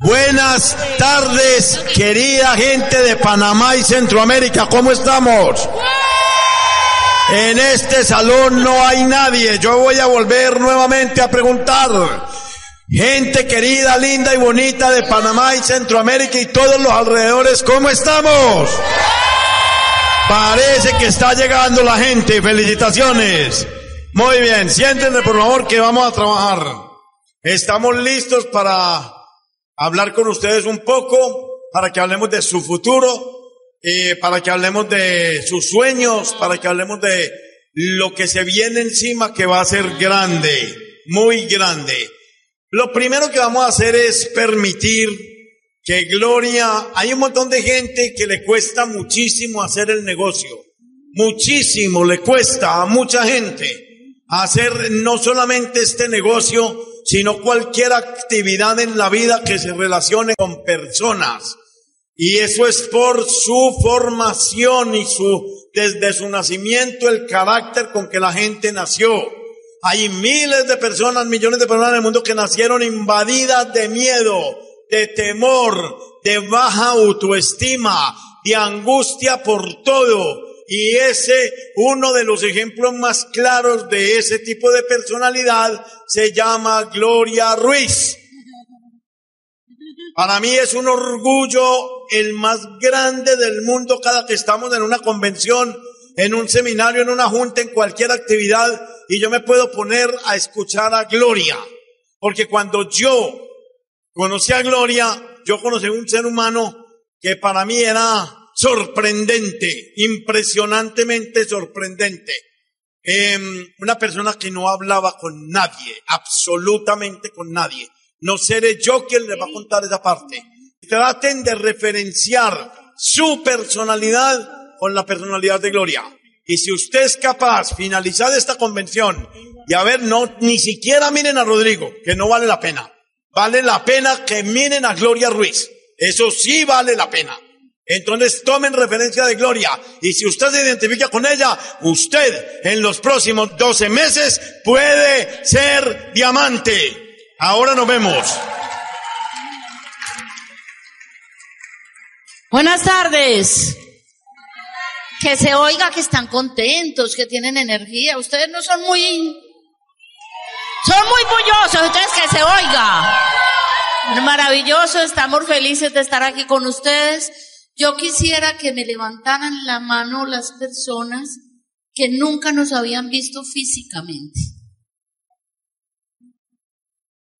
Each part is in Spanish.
Buenas tardes, querida gente de Panamá y Centroamérica, ¿cómo estamos? En este salón no hay nadie, yo voy a volver nuevamente a preguntar. Gente querida, linda y bonita de Panamá y Centroamérica y todos los alrededores, ¿cómo estamos? Parece que está llegando la gente, felicitaciones. Muy bien, siéntense por favor que vamos a trabajar. Estamos listos para hablar con ustedes un poco, para que hablemos de su futuro, eh, para que hablemos de sus sueños, para que hablemos de lo que se viene encima que va a ser grande, muy grande. Lo primero que vamos a hacer es permitir que Gloria, hay un montón de gente que le cuesta muchísimo hacer el negocio, muchísimo le cuesta a mucha gente hacer no solamente este negocio, sino cualquier actividad en la vida que se relacione con personas. Y eso es por su formación y su, desde su nacimiento, el carácter con que la gente nació. Hay miles de personas, millones de personas en el mundo que nacieron invadidas de miedo, de temor, de baja autoestima, de angustia por todo. Y ese, uno de los ejemplos más claros de ese tipo de personalidad se llama Gloria Ruiz. Para mí es un orgullo el más grande del mundo cada que estamos en una convención, en un seminario, en una junta, en cualquier actividad, y yo me puedo poner a escuchar a Gloria. Porque cuando yo conocí a Gloria, yo conocí un ser humano que para mí era sorprendente, impresionantemente sorprendente. Em, una persona que no hablaba con nadie, absolutamente con nadie. No seré yo quien le va a contar esa parte. Traten de referenciar su personalidad con la personalidad de Gloria. Y si usted es capaz, finalizar esta convención, y a ver, no, ni siquiera miren a Rodrigo, que no vale la pena. Vale la pena que miren a Gloria Ruiz. Eso sí vale la pena. Entonces tomen referencia de Gloria. Y si usted se identifica con ella, usted en los próximos 12 meses puede ser diamante. Ahora nos vemos. Buenas tardes. Que se oiga que están contentos, que tienen energía. Ustedes no son muy... Son muy bullosos, entonces que se oiga. Maravilloso, estamos felices de estar aquí con ustedes. Yo quisiera que me levantaran la mano las personas que nunca nos habían visto físicamente.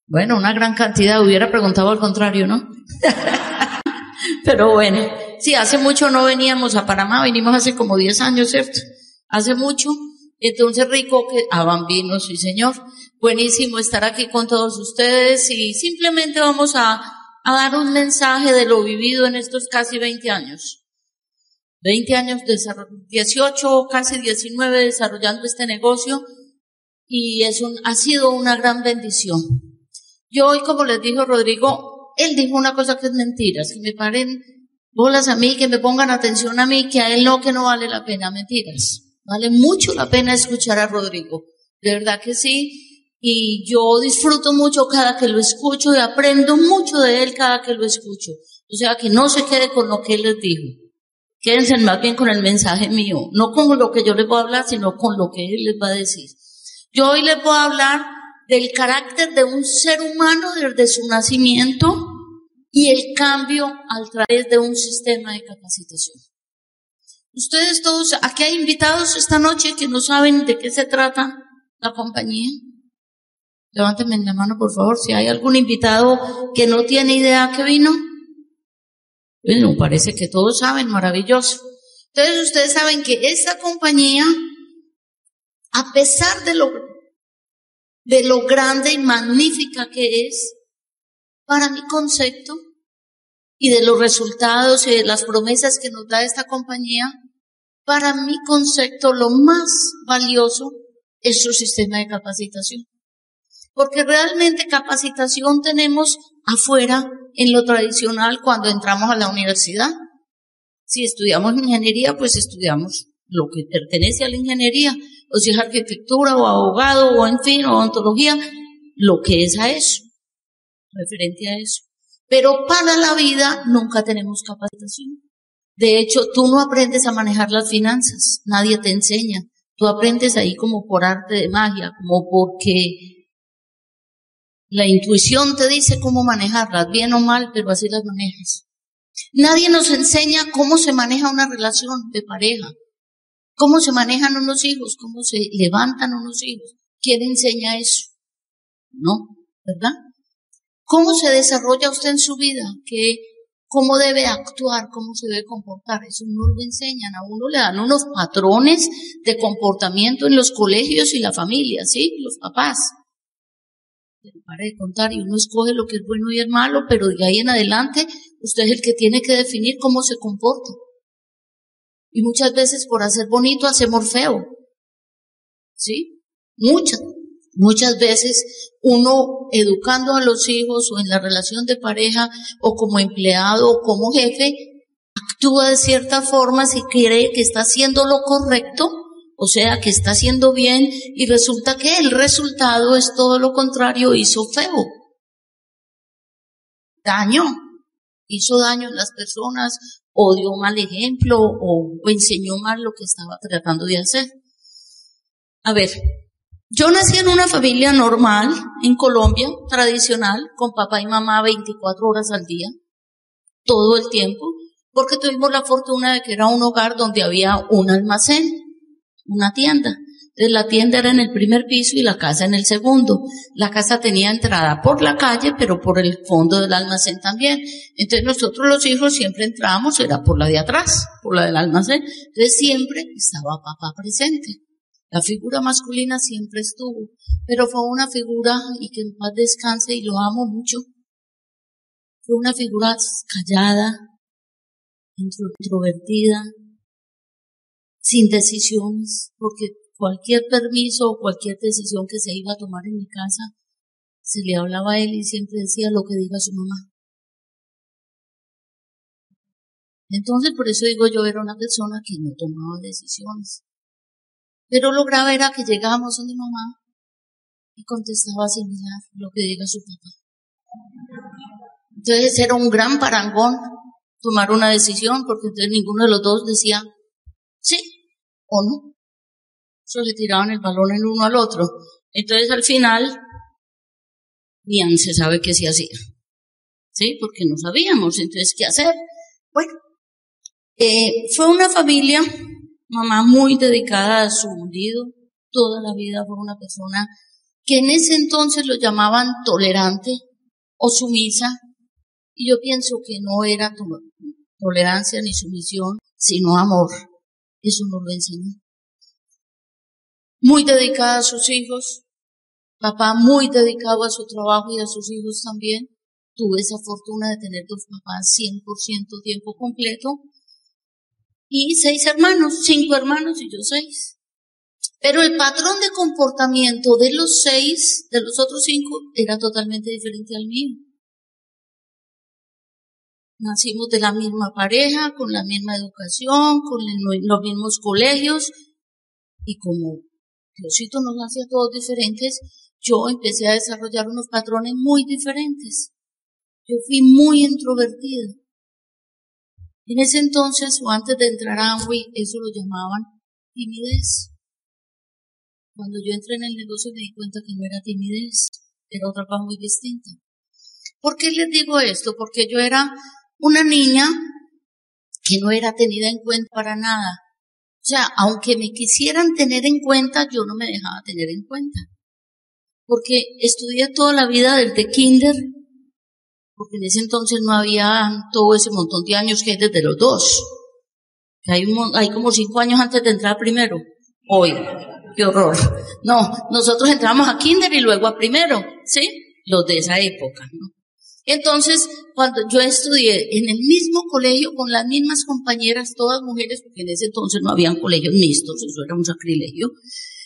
Bueno, una gran cantidad, hubiera preguntado al contrario, ¿no? Pero bueno, sí, hace mucho no veníamos a Panamá, vinimos hace como 10 años, ¿cierto? Hace mucho. Entonces, rico que, a Bambino, sí señor. Buenísimo estar aquí con todos ustedes y simplemente vamos a a dar un mensaje de lo vivido en estos casi 20 años. 20 años, 18, casi 19 desarrollando este negocio y es un, ha sido una gran bendición. Yo hoy, como les dijo Rodrigo, él dijo una cosa que es mentiras, que me paren bolas a mí, que me pongan atención a mí, que a él no, que no vale la pena, mentiras. Vale mucho la pena escuchar a Rodrigo. De verdad que sí y yo disfruto mucho cada que lo escucho y aprendo mucho de él cada que lo escucho. O sea, que no se quede con lo que él les dijo. Quédense más bien con el mensaje mío, no con lo que yo les voy a hablar, sino con lo que él les va a decir. Yo hoy les voy a hablar del carácter de un ser humano desde su nacimiento y el cambio a través de un sistema de capacitación. Ustedes todos, aquí hay invitados esta noche que no saben de qué se trata la compañía. Levánteme la mano, por favor, si hay algún invitado que no tiene idea que vino. Bueno, parece que todos saben, maravilloso. Entonces ustedes saben que esta compañía, a pesar de lo, de lo grande y magnífica que es, para mi concepto, y de los resultados y de las promesas que nos da esta compañía, para mi concepto lo más valioso es su sistema de capacitación porque realmente capacitación tenemos afuera en lo tradicional cuando entramos a la universidad. Si estudiamos ingeniería, pues estudiamos lo que pertenece a la ingeniería, o si es arquitectura o abogado o en fin, o ontología, lo que es a eso, referente a eso. Pero para la vida nunca tenemos capacitación. De hecho, tú no aprendes a manejar las finanzas, nadie te enseña. Tú aprendes ahí como por arte de magia, como porque la intuición te dice cómo manejarlas, bien o mal, pero así las manejas. Nadie nos enseña cómo se maneja una relación de pareja, cómo se manejan unos hijos, cómo se levantan unos hijos. ¿Quién enseña eso? No, ¿verdad? ¿Cómo se desarrolla usted en su vida? ¿Qué, ¿Cómo debe actuar? ¿Cómo se debe comportar? Eso no lo enseñan. A uno le dan unos patrones de comportamiento en los colegios y la familia, ¿sí? Los papás. Pero para de contar, y uno escoge lo que es bueno y es malo, pero de ahí en adelante usted es el que tiene que definir cómo se comporta. Y muchas veces por hacer bonito hacemos feo. ¿Sí? Muchas. Muchas veces uno educando a los hijos o en la relación de pareja o como empleado o como jefe actúa de cierta forma si cree que está haciendo lo correcto, o sea, que está haciendo bien y resulta que el resultado es todo lo contrario, hizo feo. Daño, hizo daño a las personas o dio mal ejemplo o, o enseñó mal lo que estaba tratando de hacer. A ver, yo nací en una familia normal, en Colombia, tradicional, con papá y mamá 24 horas al día, todo el tiempo, porque tuvimos la fortuna de que era un hogar donde había un almacén, una tienda. Entonces la tienda era en el primer piso y la casa en el segundo. La casa tenía entrada por la calle, pero por el fondo del almacén también. Entonces nosotros los hijos siempre entrábamos, era por la de atrás, por la del almacén. Entonces siempre estaba papá presente. La figura masculina siempre estuvo, pero fue una figura, y que en paz descanse, y lo amo mucho, fue una figura callada, introvertida, sin decisiones, porque cualquier permiso o cualquier decisión que se iba a tomar en mi casa, se le hablaba a él y siempre decía lo que diga su mamá. Entonces, por eso digo yo, era una persona que no tomaba decisiones. Pero lo grave era que llegábamos a mi mamá y contestaba sin mirar lo que diga su papá. Entonces era un gran parangón tomar una decisión porque entonces ninguno de los dos decía sí o no. Solo le tiraban el balón el uno al otro. Entonces al final, bien se sabe que sí hacía. ¿Sí? Porque no sabíamos. Entonces, ¿qué hacer? Bueno, eh, fue una familia mamá muy dedicada a su marido, toda la vida fue una persona que en ese entonces lo llamaban tolerante o sumisa, y yo pienso que no era tolerancia ni sumisión, sino amor. Eso nos lo enseñó. Muy dedicada a sus hijos, papá muy dedicado a su trabajo y a sus hijos también. Tuve esa fortuna de tener dos papás 100% tiempo completo y seis hermanos, cinco hermanos y yo seis. Pero el patrón de comportamiento de los seis, de los otros cinco, era totalmente diferente al mío. Nacimos de la misma pareja, con la misma educación, con los mismos colegios, y como Diosito nos hacía todos diferentes, yo empecé a desarrollar unos patrones muy diferentes. Yo fui muy introvertida. En ese entonces, o antes de entrar a Amway, eso lo llamaban timidez. Cuando yo entré en el negocio me di cuenta que no era timidez, era otra cosa muy distinta. ¿Por qué les digo esto? Porque yo era una niña que no era tenida en cuenta para nada. O sea, aunque me quisieran tener en cuenta, yo no me dejaba tener en cuenta. Porque estudié toda la vida desde kinder porque en ese entonces no había todo ese montón de años que hay desde los dos. Hay, hay como cinco años antes de entrar primero. Hoy, qué horror. No, nosotros entramos a kinder y luego a primero, ¿sí? Los de esa época, ¿no? Entonces, cuando yo estudié en el mismo colegio con las mismas compañeras, todas mujeres, porque en ese entonces no habían colegios mixtos, eso era un sacrilegio.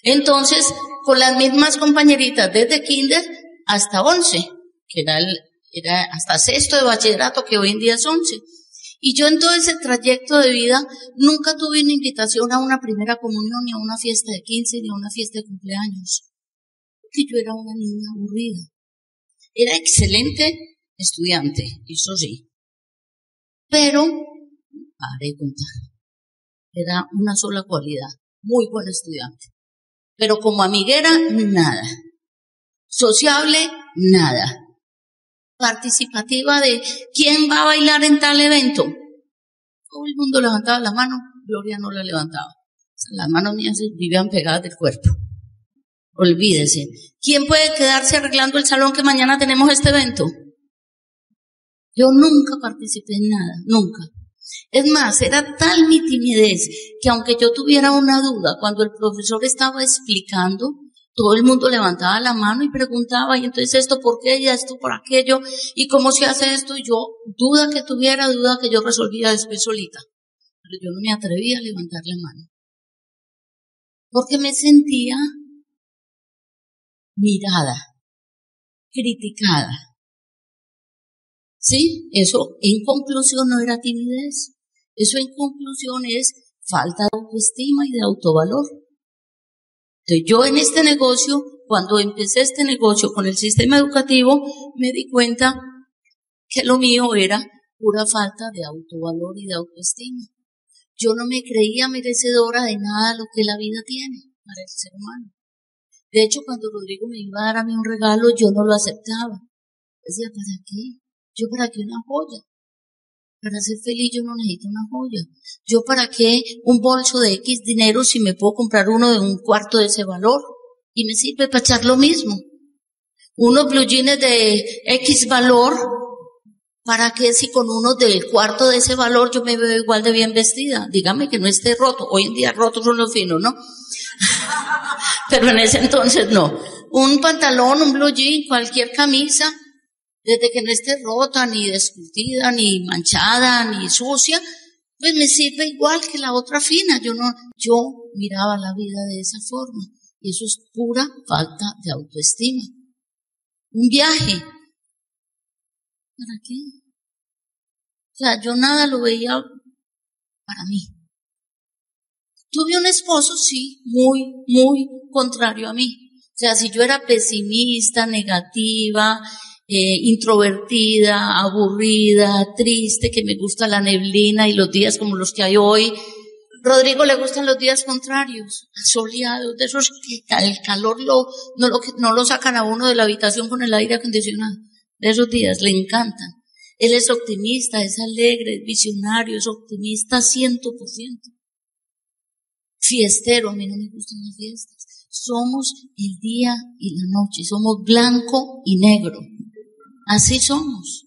Entonces, con las mismas compañeritas desde kinder hasta once, que era el, era hasta sexto de bachillerato, que hoy en día es once. Y yo en todo ese trayecto de vida nunca tuve una invitación a una primera comunión, ni a una fiesta de quince, ni a una fiesta de cumpleaños. Porque yo era una niña aburrida. Era excelente estudiante, eso sí. Pero, paré contar, era una sola cualidad, muy buen estudiante. Pero como amiguera, nada. Sociable, nada. Participativa de quién va a bailar en tal evento. Todo el mundo levantaba la mano, Gloria no la levantaba. Las manos mías vivían pegadas del cuerpo. Olvídese. ¿Quién puede quedarse arreglando el salón que mañana tenemos este evento? Yo nunca participé en nada, nunca. Es más, era tal mi timidez que aunque yo tuviera una duda, cuando el profesor estaba explicando, todo el mundo levantaba la mano y preguntaba, y entonces esto por qué, y esto por aquello, y cómo se hace esto, y yo, duda que tuviera, duda que yo resolvía después solita. Pero yo no me atrevía a levantar la mano. Porque me sentía mirada, criticada. ¿Sí? Eso en conclusión no era timidez. Eso en conclusión es falta de autoestima y de autovalor. Entonces yo en este negocio, cuando empecé este negocio con el sistema educativo, me di cuenta que lo mío era pura falta de autovalor y de autoestima. Yo no me creía merecedora de nada lo que la vida tiene para el ser humano. De hecho, cuando Rodrigo me iba a dar a mí un regalo, yo no lo aceptaba. Decía, ¿para qué? Yo para qué una joya. Para ser feliz yo no necesito una joya. Yo para qué un bolso de X dinero si me puedo comprar uno de un cuarto de ese valor. Y me sirve para echar lo mismo. Unos blue jeans de X valor, ¿para qué si con uno del cuarto de ese valor yo me veo igual de bien vestida? Dígame que no esté roto. Hoy en día rotos son los finos, ¿no? Pero en ese entonces no. Un pantalón, un blue jean, cualquier camisa, desde que no esté rota, ni discutida, ni manchada, ni sucia, pues me sirve igual que la otra fina. Yo no, yo miraba la vida de esa forma. Y eso es pura falta de autoestima. Un viaje. ¿Para qué? O sea, yo nada lo veía para mí. Tuve un esposo, sí, muy, muy contrario a mí. O sea, si yo era pesimista, negativa, eh, introvertida, aburrida, triste, que me gusta la neblina y los días como los que hay hoy, Rodrigo le gustan los días contrarios, soleados, de esos que el calor lo, no, lo, no lo sacan a uno de la habitación con el aire acondicionado. De esos días, le encantan. Él es optimista, es alegre, es visionario, es optimista ciento por ciento fiestero, a mí no me gustan las fiestas. Somos el día y la noche, somos blanco y negro. Así somos.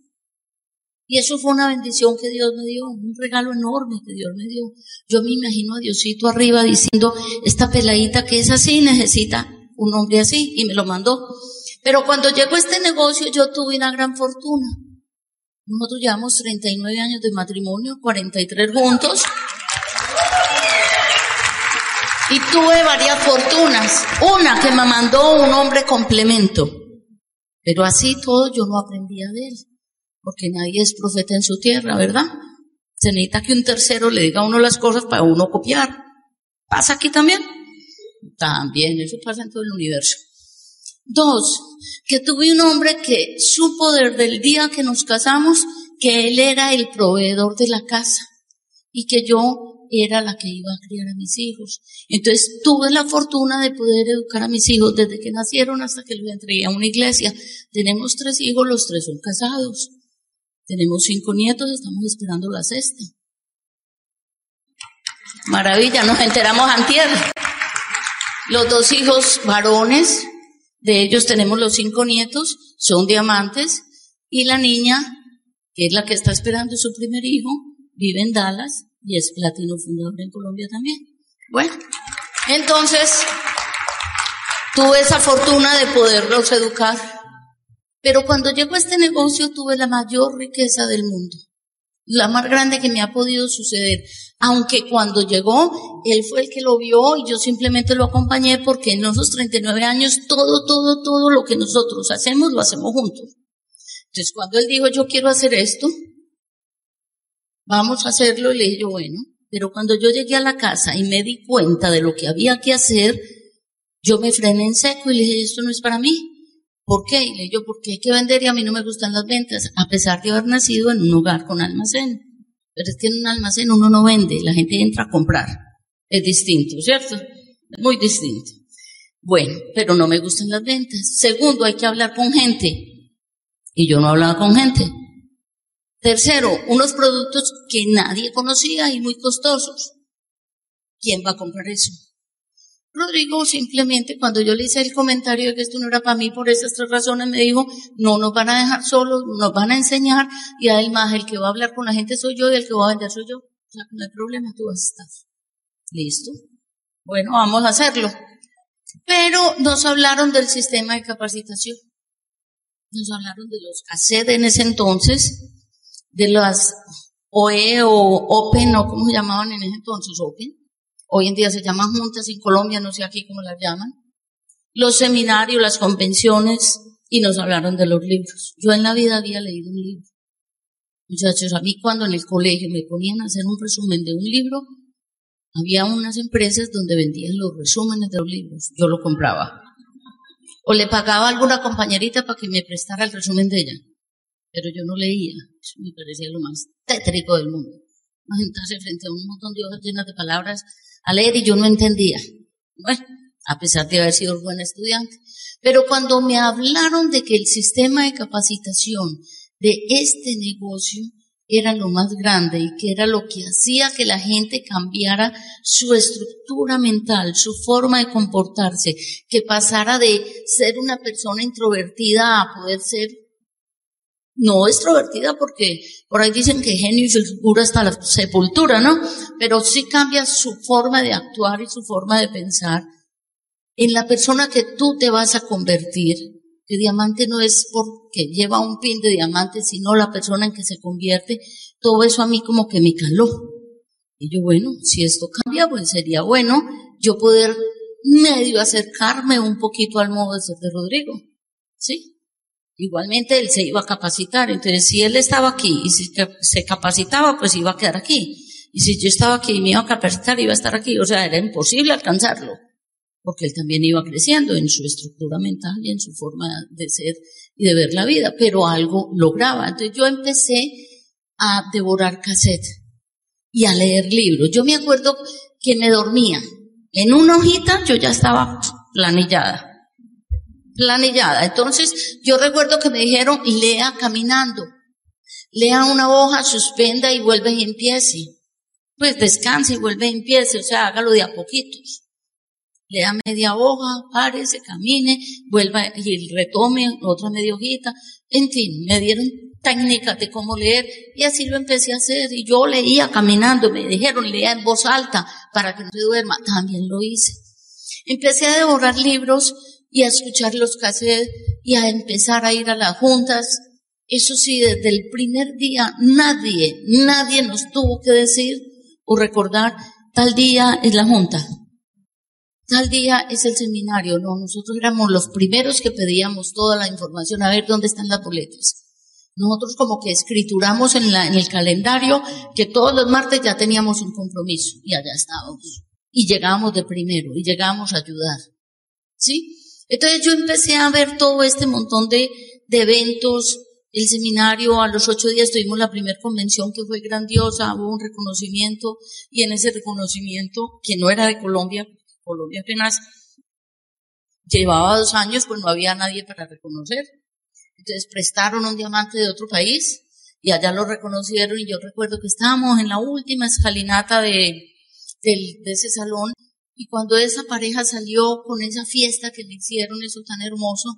Y eso fue una bendición que Dios me dio, un regalo enorme que Dios me dio. Yo me imagino a Diosito arriba diciendo, esta peladita que es así necesita un hombre así, y me lo mandó. Pero cuando llegó este negocio yo tuve una gran fortuna. Nosotros llevamos 39 años de matrimonio, 43 juntos. Y tuve varias fortunas. Una que me mandó un hombre complemento. Pero así todo yo no aprendía de él. Porque nadie es profeta en su tierra, ¿verdad? Se necesita que un tercero le diga a uno las cosas para uno copiar. ¿Pasa aquí también? También, eso pasa en todo el universo. Dos, que tuve un hombre que supo desde el día que nos casamos que él era el proveedor de la casa y que yo era la que iba a criar a mis hijos. Entonces tuve la fortuna de poder educar a mis hijos desde que nacieron hasta que los entregué a una iglesia. Tenemos tres hijos, los tres son casados. Tenemos cinco nietos, estamos esperando la sexta. Maravilla, nos enteramos antier. Los dos hijos varones, de ellos tenemos los cinco nietos, son diamantes, y la niña, que es la que está esperando su primer hijo, vive en Dallas, y es platino fundador en Colombia también. Bueno, entonces tuve esa fortuna de poderlos educar. Pero cuando llegó a este negocio tuve la mayor riqueza del mundo, la más grande que me ha podido suceder. Aunque cuando llegó, él fue el que lo vio y yo simplemente lo acompañé porque en esos 39 años todo, todo, todo lo que nosotros hacemos lo hacemos juntos. Entonces cuando él dijo yo quiero hacer esto, vamos a hacerlo, y le dije yo, bueno, pero cuando yo llegué a la casa y me di cuenta de lo que había que hacer, yo me frené en seco y le dije, esto no es para mí. ¿Por qué? Y le digo, porque hay que vender y a mí no me gustan las ventas, a pesar de haber nacido en un hogar con almacén. Pero es que en un almacén uno no vende, la gente entra a comprar. Es distinto, ¿cierto? Muy distinto. Bueno, pero no me gustan las ventas. Segundo, hay que hablar con gente. Y yo no hablaba con gente. Tercero, unos productos que nadie conocía y muy costosos. ¿Quién va a comprar eso? Rodrigo simplemente cuando yo le hice el comentario de que esto no era para mí por esas tres razones, me dijo, no nos van a dejar solos, nos van a enseñar y además el que va a hablar con la gente soy yo y el que va a vender soy yo. O sea, no hay problema, tú vas a estar. Listo. Bueno, vamos a hacerlo. Pero nos hablaron del sistema de capacitación. Nos hablaron de los CACED en ese entonces, de las OE o Open, o como llamaban en ese entonces, Open Hoy en día se llaman juntas, en Colombia no sé aquí cómo las llaman. Los seminarios, las convenciones, y nos hablaron de los libros. Yo en la vida había leído un libro. Muchachos, a mí cuando en el colegio me ponían a hacer un resumen de un libro, había unas empresas donde vendían los resúmenes de los libros. Yo lo compraba. O le pagaba a alguna compañerita para que me prestara el resumen de ella. Pero yo no leía. Me parecía lo más tétrico del mundo. Sentarse frente a un montón de hojas llenas de palabras a leer y yo no entendía. Bueno, a pesar de haber sido buen estudiante. Pero cuando me hablaron de que el sistema de capacitación de este negocio era lo más grande y que era lo que hacía que la gente cambiara su estructura mental, su forma de comportarse, que pasara de ser una persona introvertida a poder ser no extrovertida porque por ahí dicen que genio y cura hasta la sepultura, ¿no? Pero sí cambia su forma de actuar y su forma de pensar en la persona que tú te vas a convertir. Que diamante no es porque lleva un pin de diamante, sino la persona en que se convierte. Todo eso a mí como que me caló. Y yo, bueno, si esto cambia, pues sería bueno yo poder medio acercarme un poquito al modo de ser de Rodrigo. ¿Sí? Igualmente él se iba a capacitar, entonces si él estaba aquí y si se capacitaba, pues iba a quedar aquí. Y si yo estaba aquí y me iba a capacitar, iba a estar aquí. O sea, era imposible alcanzarlo, porque él también iba creciendo en su estructura mental y en su forma de ser y de ver la vida, pero algo lograba. Entonces yo empecé a devorar cassette y a leer libros. Yo me acuerdo que me dormía. En una hojita yo ya estaba planillada planillada. Entonces, yo recuerdo que me dijeron, lea caminando. Lea una hoja, suspenda y vuelve y empiece. Pues descanse y vuelve y empiece, o sea, hágalo de a poquitos. Lea media hoja, párese, camine, vuelva y retome otra media hojita. En fin, me dieron técnicas de cómo leer y así lo empecé a hacer. Y yo leía caminando, me dijeron, lea en voz alta para que no se duerma. También lo hice. Empecé a devorar libros y a escuchar los cassettes y a empezar a ir a las juntas. Eso sí, desde el primer día nadie, nadie nos tuvo que decir o recordar, tal día es la junta, tal día es el seminario. No, nosotros éramos los primeros que pedíamos toda la información, a ver dónde están las boletas. Nosotros como que escrituramos en, la, en el calendario que todos los martes ya teníamos un compromiso y allá estábamos. Y llegábamos de primero y llegábamos a ayudar. ¿Sí? Entonces yo empecé a ver todo este montón de, de eventos, el seminario, a los ocho días tuvimos la primera convención que fue grandiosa, hubo un reconocimiento y en ese reconocimiento, que no era de Colombia, Colombia apenas llevaba dos años, pues no había nadie para reconocer. Entonces prestaron un diamante de otro país y allá lo reconocieron y yo recuerdo que estábamos en la última escalinata de, de, de ese salón y cuando esa pareja salió con esa fiesta que le hicieron, eso tan hermoso,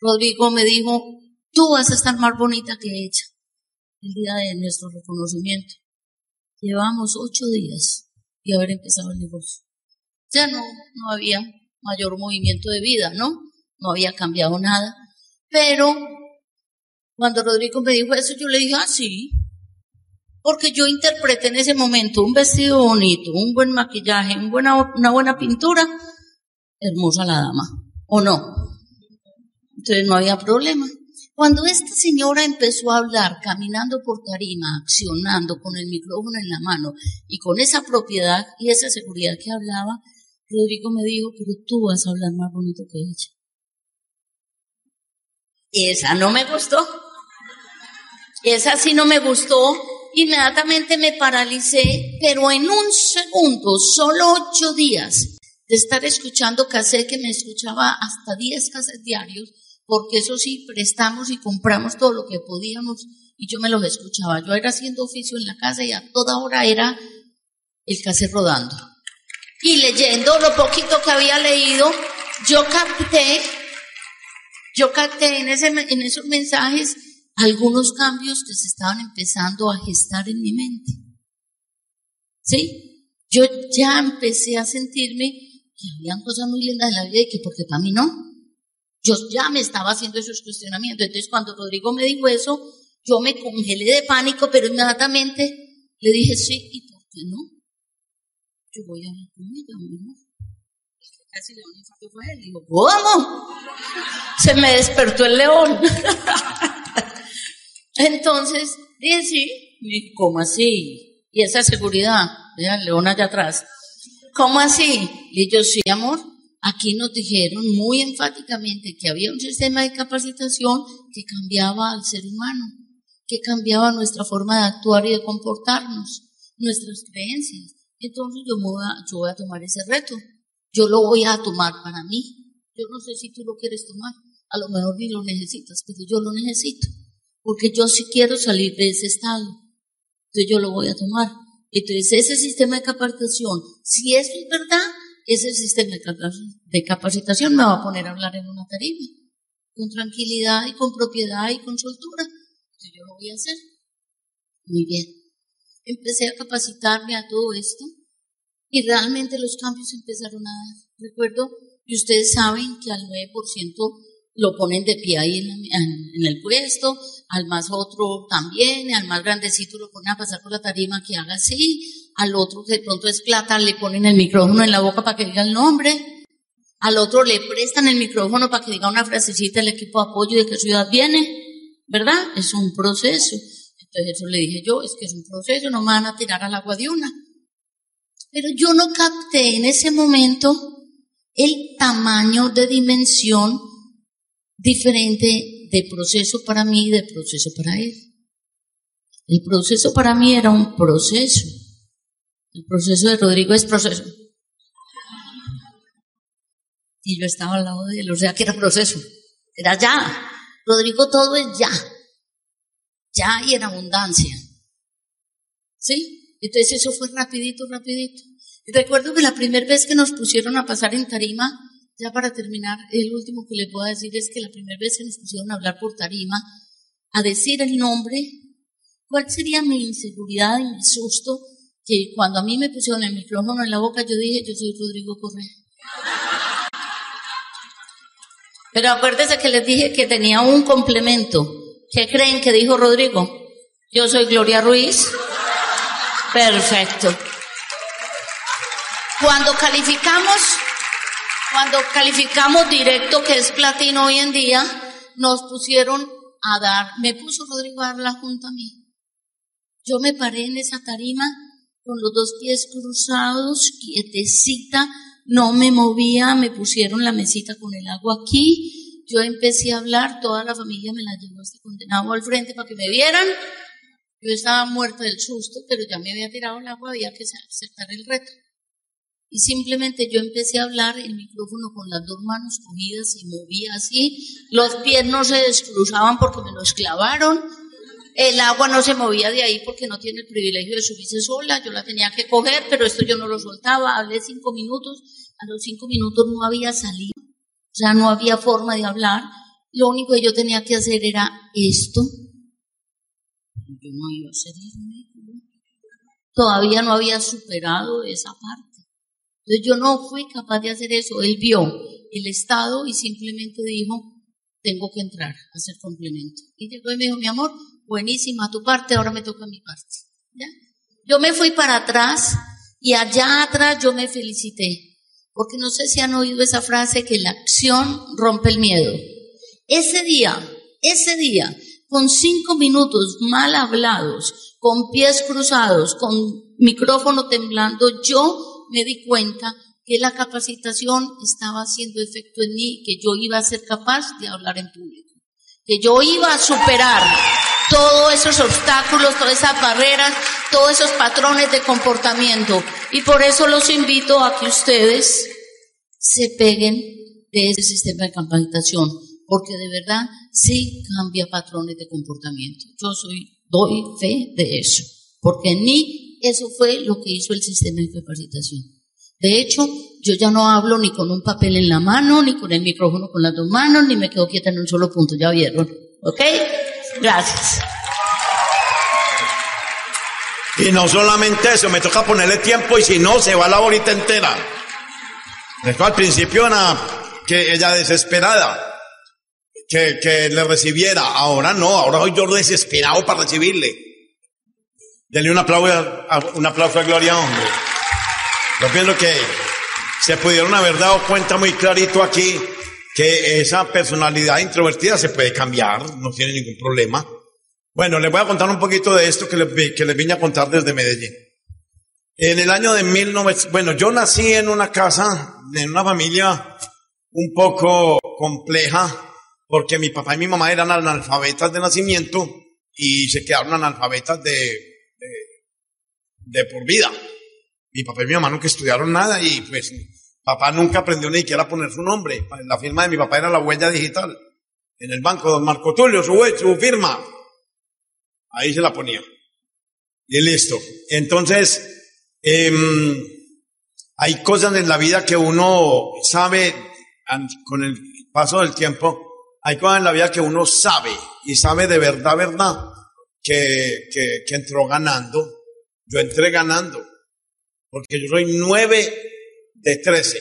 Rodrigo me dijo, tú vas a estar más bonita que ella el día de nuestro reconocimiento. Llevamos ocho días y haber empezado el negocio. Ya no, no había mayor movimiento de vida, ¿no? No había cambiado nada. Pero cuando Rodrigo me dijo eso, yo le dije, ah, sí, porque yo interpreté en ese momento un vestido bonito, un buen maquillaje, una buena pintura, hermosa la dama, ¿o no? Entonces no había problema. Cuando esta señora empezó a hablar, caminando por tarima, accionando con el micrófono en la mano y con esa propiedad y esa seguridad que hablaba, Rodrigo me dijo, pero tú vas a hablar más bonito que ella. Esa no me gustó. Esa sí no me gustó. Inmediatamente me paralicé, pero en un segundo, solo ocho días de estar escuchando cassette que me escuchaba hasta diez cassettes diarios, porque eso sí, prestamos y compramos todo lo que podíamos y yo me los escuchaba. Yo era haciendo oficio en la casa y a toda hora era el cassette rodando. Y leyendo lo poquito que había leído, yo capté, yo capté en, ese, en esos mensajes algunos cambios que se estaban empezando a gestar en mi mente. ¿Sí? Yo ya empecé a sentirme que habían cosas muy lindas en la vida y que porque para mí no. Yo ya me estaba haciendo esos cuestionamientos. Entonces cuando Rodrigo me dijo eso, yo me congelé de pánico, pero inmediatamente le dije, sí, ¿y por qué no? Yo voy a hablar con ella, mi Casi león fue él. Digo, ¿cómo? Se me despertó el león. Entonces, dije, sí, ¿cómo así? Y esa seguridad, vean, león allá atrás. ¿Cómo así? Y yo, sí, amor, aquí nos dijeron muy enfáticamente que había un sistema de capacitación que cambiaba al ser humano, que cambiaba nuestra forma de actuar y de comportarnos, nuestras creencias. Entonces yo, voy a, yo voy a tomar ese reto. Yo lo voy a tomar para mí. Yo no sé si tú lo quieres tomar. A lo mejor ni lo necesitas, pero yo lo necesito porque yo sí quiero salir de ese estado. Entonces yo lo voy a tomar. Entonces ese sistema de capacitación, si eso es verdad, ese sistema de capacitación me va a poner a hablar en una tarima, con tranquilidad y con propiedad y con soltura. Entonces yo lo voy a hacer. Muy bien. Empecé a capacitarme a todo esto y realmente los cambios empezaron a dar. Recuerdo, y ustedes saben que al 9% lo ponen de pie ahí en, el puesto, al más otro también, al más grandecito lo ponen a pasar por la tarima que haga así, al otro que de pronto es plata le ponen el micrófono en la boca para que diga el nombre, al otro le prestan el micrófono para que diga una frasecita el equipo de apoyo de qué ciudad viene, ¿verdad? Es un proceso. Entonces eso le dije yo, es que es un proceso, no me van a tirar al agua de una. Pero yo no capté en ese momento el tamaño de dimensión diferente de proceso para mí y de proceso para él. El proceso para mí era un proceso. El proceso de Rodrigo es proceso. Y yo estaba al lado de él, o sea que era proceso. Era ya. Rodrigo todo es ya. Ya y en abundancia. ¿Sí? Entonces eso fue rapidito, rapidito. Y recuerdo que la primera vez que nos pusieron a pasar en tarima, ya para terminar, el último que le puedo decir es que la primera vez que nos pusieron a hablar por tarima, a decir el nombre, ¿cuál sería mi inseguridad y mi susto? Que cuando a mí me pusieron el micrófono en la boca, yo dije, yo soy Rodrigo Correa. Pero acuérdese que les dije que tenía un complemento. ¿Qué creen que dijo Rodrigo? Yo soy Gloria Ruiz. Perfecto. Cuando calificamos cuando calificamos directo, que es platino hoy en día, nos pusieron a dar, me puso Rodrigo a dar la junta a mí. Yo me paré en esa tarima con los dos pies cruzados, quietecita, no me movía, me pusieron la mesita con el agua aquí, yo empecé a hablar, toda la familia me la llevó este condenado al frente para que me vieran. Yo estaba muerta del susto, pero ya me había tirado el agua, había que aceptar el reto. Y simplemente yo empecé a hablar el micrófono con las dos manos cogidas y movía así. Los pies no se descruzaban porque me los clavaron. El agua no se movía de ahí porque no tiene el privilegio de subirse sola. Yo la tenía que coger, pero esto yo no lo soltaba. Hablé cinco minutos. A los cinco minutos no había salido. O sea, no había forma de hablar. Lo único que yo tenía que hacer era esto. Yo no iba a hacer Todavía no había superado esa parte. Entonces yo no fui capaz de hacer eso. Él vio el estado y simplemente dijo, tengo que entrar a hacer complemento. Y llegó y me dijo, mi amor, buenísima tu parte, ahora me toca mi parte. Yo me fui para atrás y allá atrás yo me felicité. Porque no sé si han oído esa frase que la acción rompe el miedo. Ese día, ese día, con cinco minutos mal hablados, con pies cruzados, con micrófono temblando, yo me di cuenta que la capacitación estaba haciendo efecto en mí, que yo iba a ser capaz de hablar en público. que yo iba a superar todos esos obstáculos, todas esas barreras, todos esos patrones de comportamiento. Y por eso los invito a que ustedes se peguen de ese sistema de capacitación, porque de verdad sí cambia patrones de comportamiento. Yo soy, doy fe de eso, porque en mí eso fue lo que hizo el sistema de capacitación. De hecho, yo ya no hablo ni con un papel en la mano, ni con el micrófono con las dos manos, ni me quedo quieta en un solo punto, ya vieron. ¿Ok? Gracias. Y no solamente eso, me toca ponerle tiempo y si no, se va la horita entera. Al principio que ella desesperada, que, que le recibiera. Ahora no, ahora soy yo desesperado para recibirle. Dele un aplauso, un aplauso a Gloria, hombre. Yo pienso que se pudieron haber dado cuenta muy clarito aquí que esa personalidad introvertida se puede cambiar, no tiene ningún problema. Bueno, les voy a contar un poquito de esto que les, que vine a contar desde Medellín. En el año de 1900, bueno, yo nací en una casa, en una familia un poco compleja, porque mi papá y mi mamá eran analfabetas de nacimiento y se quedaron analfabetas de, de, por vida. Mi papá y mi mamá nunca estudiaron nada y pues papá nunca aprendió ni siquiera a poner su nombre. La firma de mi papá era la huella digital. En el banco, don Marco Tulio, su, su firma. Ahí se la ponía. Y listo. Entonces, eh, hay cosas en la vida que uno sabe con el paso del tiempo. Hay cosas en la vida que uno sabe y sabe de verdad, verdad, que, que, que entró ganando. Yo entré ganando. Porque yo soy nueve de trece.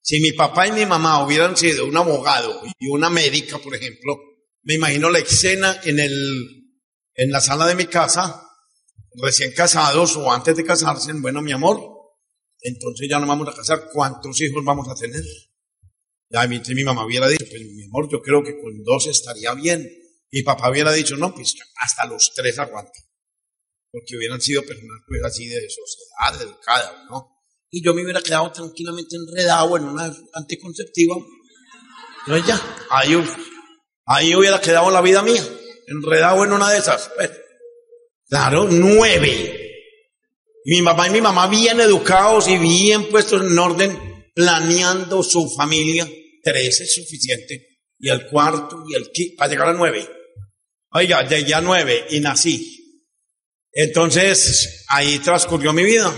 Si mi papá y mi mamá hubieran sido un abogado y una médica, por ejemplo, me imagino la escena en el en la sala de mi casa, recién casados o antes de casarse, bueno, mi amor, entonces ya no vamos a casar, ¿cuántos hijos vamos a tener? Ya mi, mi mamá hubiera dicho, pues mi amor, yo creo que con dos estaría bien. Y papá hubiera dicho, no, pues hasta los tres aguanta. Porque hubieran sido personas pues así de sociedad, educadas, ¿no? Y yo me hubiera quedado tranquilamente enredado en una anticonceptiva. No, ya, ahí, ahí hubiera quedado la vida mía enredado en una de esas. Pues, claro, nueve. Mi papá y mi mamá bien educados y bien puestos en orden, planeando su familia. Tres es suficiente. Y el cuarto y el quinto, para llegar a nueve. Oiga, llegué a nueve y nací. Entonces, ahí transcurrió mi vida.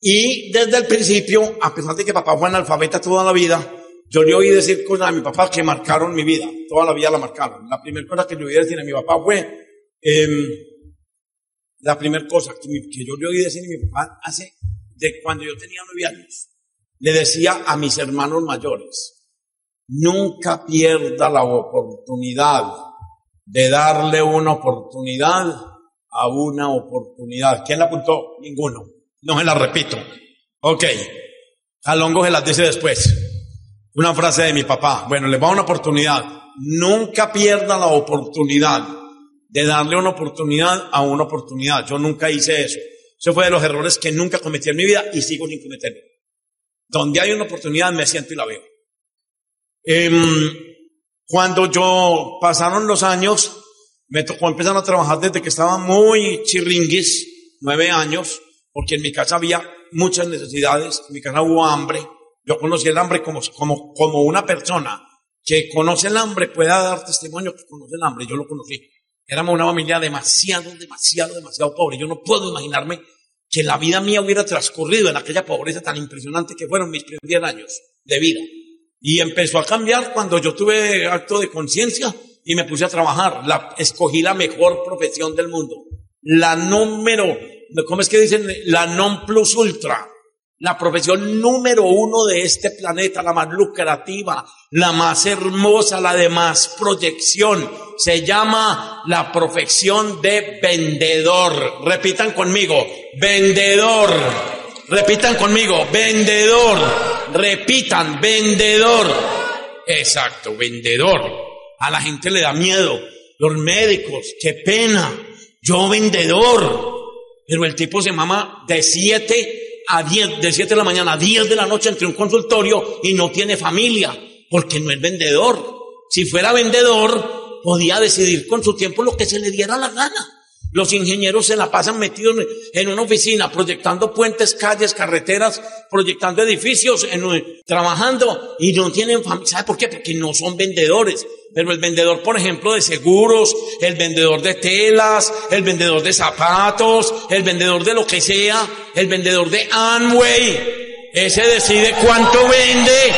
Y desde el principio, a pesar de que papá fue analfabeta toda la vida, yo le oí decir cosas a mi papá que marcaron mi vida, toda la vida la marcaron. La primera cosa que le oí decir a mi papá fue, eh, la primera cosa que, que, yo le oí decir a mi papá hace, de cuando yo tenía nueve años, le decía a mis hermanos mayores, nunca pierda la oportunidad de darle una oportunidad a una oportunidad. ¿Quién la apuntó? Ninguno. No se la repito. Ok. Alongo se las dice después. Una frase de mi papá. Bueno, le va una oportunidad. Nunca pierda la oportunidad de darle una oportunidad a una oportunidad. Yo nunca hice eso. Eso fue de los errores que nunca cometí en mi vida y sigo sin cometerlo. Donde hay una oportunidad me siento y la veo. Eh, cuando yo pasaron los años, me tocó empezar a trabajar desde que estaba muy chirringuis, nueve años, porque en mi casa había muchas necesidades, en mi casa hubo hambre, yo conocí el hambre como, como, como una persona que conoce el hambre, pueda dar testimonio que conoce el hambre. Yo lo conocí. Éramos una familia demasiado, demasiado, demasiado pobre. Yo no puedo imaginarme que la vida mía hubiera transcurrido en aquella pobreza tan impresionante que fueron mis primeros 10 años de vida. Y empezó a cambiar cuando yo tuve acto de conciencia y me puse a trabajar. La, escogí la mejor profesión del mundo. La número, ¿cómo es que dicen? La non plus ultra la profesión número uno de este planeta, la más lucrativa, la más hermosa, la de más proyección. Se llama la profesión de vendedor. Repitan conmigo, vendedor. Repitan conmigo, vendedor. Repitan, vendedor. Exacto, vendedor. A la gente le da miedo. Los médicos, qué pena. Yo vendedor. Pero el tipo se mama de siete a 10, de 7 de la mañana a 10 de la noche entre un consultorio y no tiene familia, porque no es vendedor. Si fuera vendedor, podía decidir con su tiempo lo que se le diera la gana. Los ingenieros se la pasan metidos en una oficina, proyectando puentes, calles, carreteras, proyectando edificios, trabajando y no tienen familia. ¿Sabe por qué? Porque no son vendedores. Pero el vendedor, por ejemplo, de seguros, el vendedor de telas, el vendedor de zapatos, el vendedor de lo que sea, el vendedor de Amway, ese decide cuánto vende,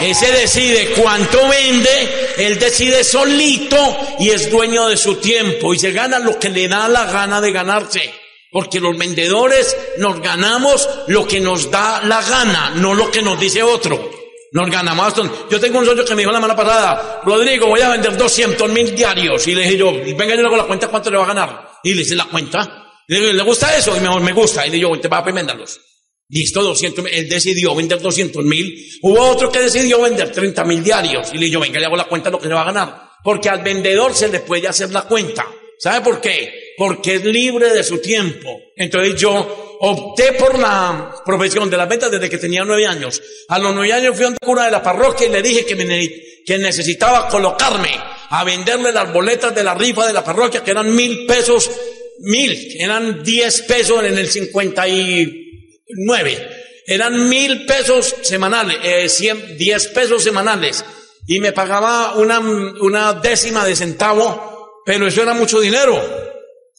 ese decide cuánto vende, él decide solito y es dueño de su tiempo y se gana lo que le da la gana de ganarse. Porque los vendedores nos ganamos lo que nos da la gana, no lo que nos dice otro. Nos ganamos. Yo tengo un socio que me dijo la mala pasada, Rodrigo, voy a vender 200 mil diarios. Y le dije yo, venga, yo le hago la cuenta, ¿cuánto le va a ganar? Y le hice la cuenta. Le dije, ¿le gusta eso? Y me, me gusta. Y le digo, te va a venderlos. Listo, 200 Él decidió vender 200 mil. Hubo otro que decidió vender 30 mil diarios. Y le dijo, venga, le hago la cuenta de lo que le va a ganar. Porque al vendedor se le puede hacer la cuenta. ¿Sabe por qué? Porque es libre de su tiempo. Entonces yo opté por la profesión de las ventas desde que tenía nueve años. A los nueve años fui a un cura de la parroquia y le dije que, me, que necesitaba colocarme a venderle las boletas de la rifa de la parroquia, que eran mil pesos, mil, eran diez pesos en el cincuenta y nueve. Eran mil pesos semanales, eh, cien, diez pesos semanales. Y me pagaba una, una décima de centavo, pero eso era mucho dinero.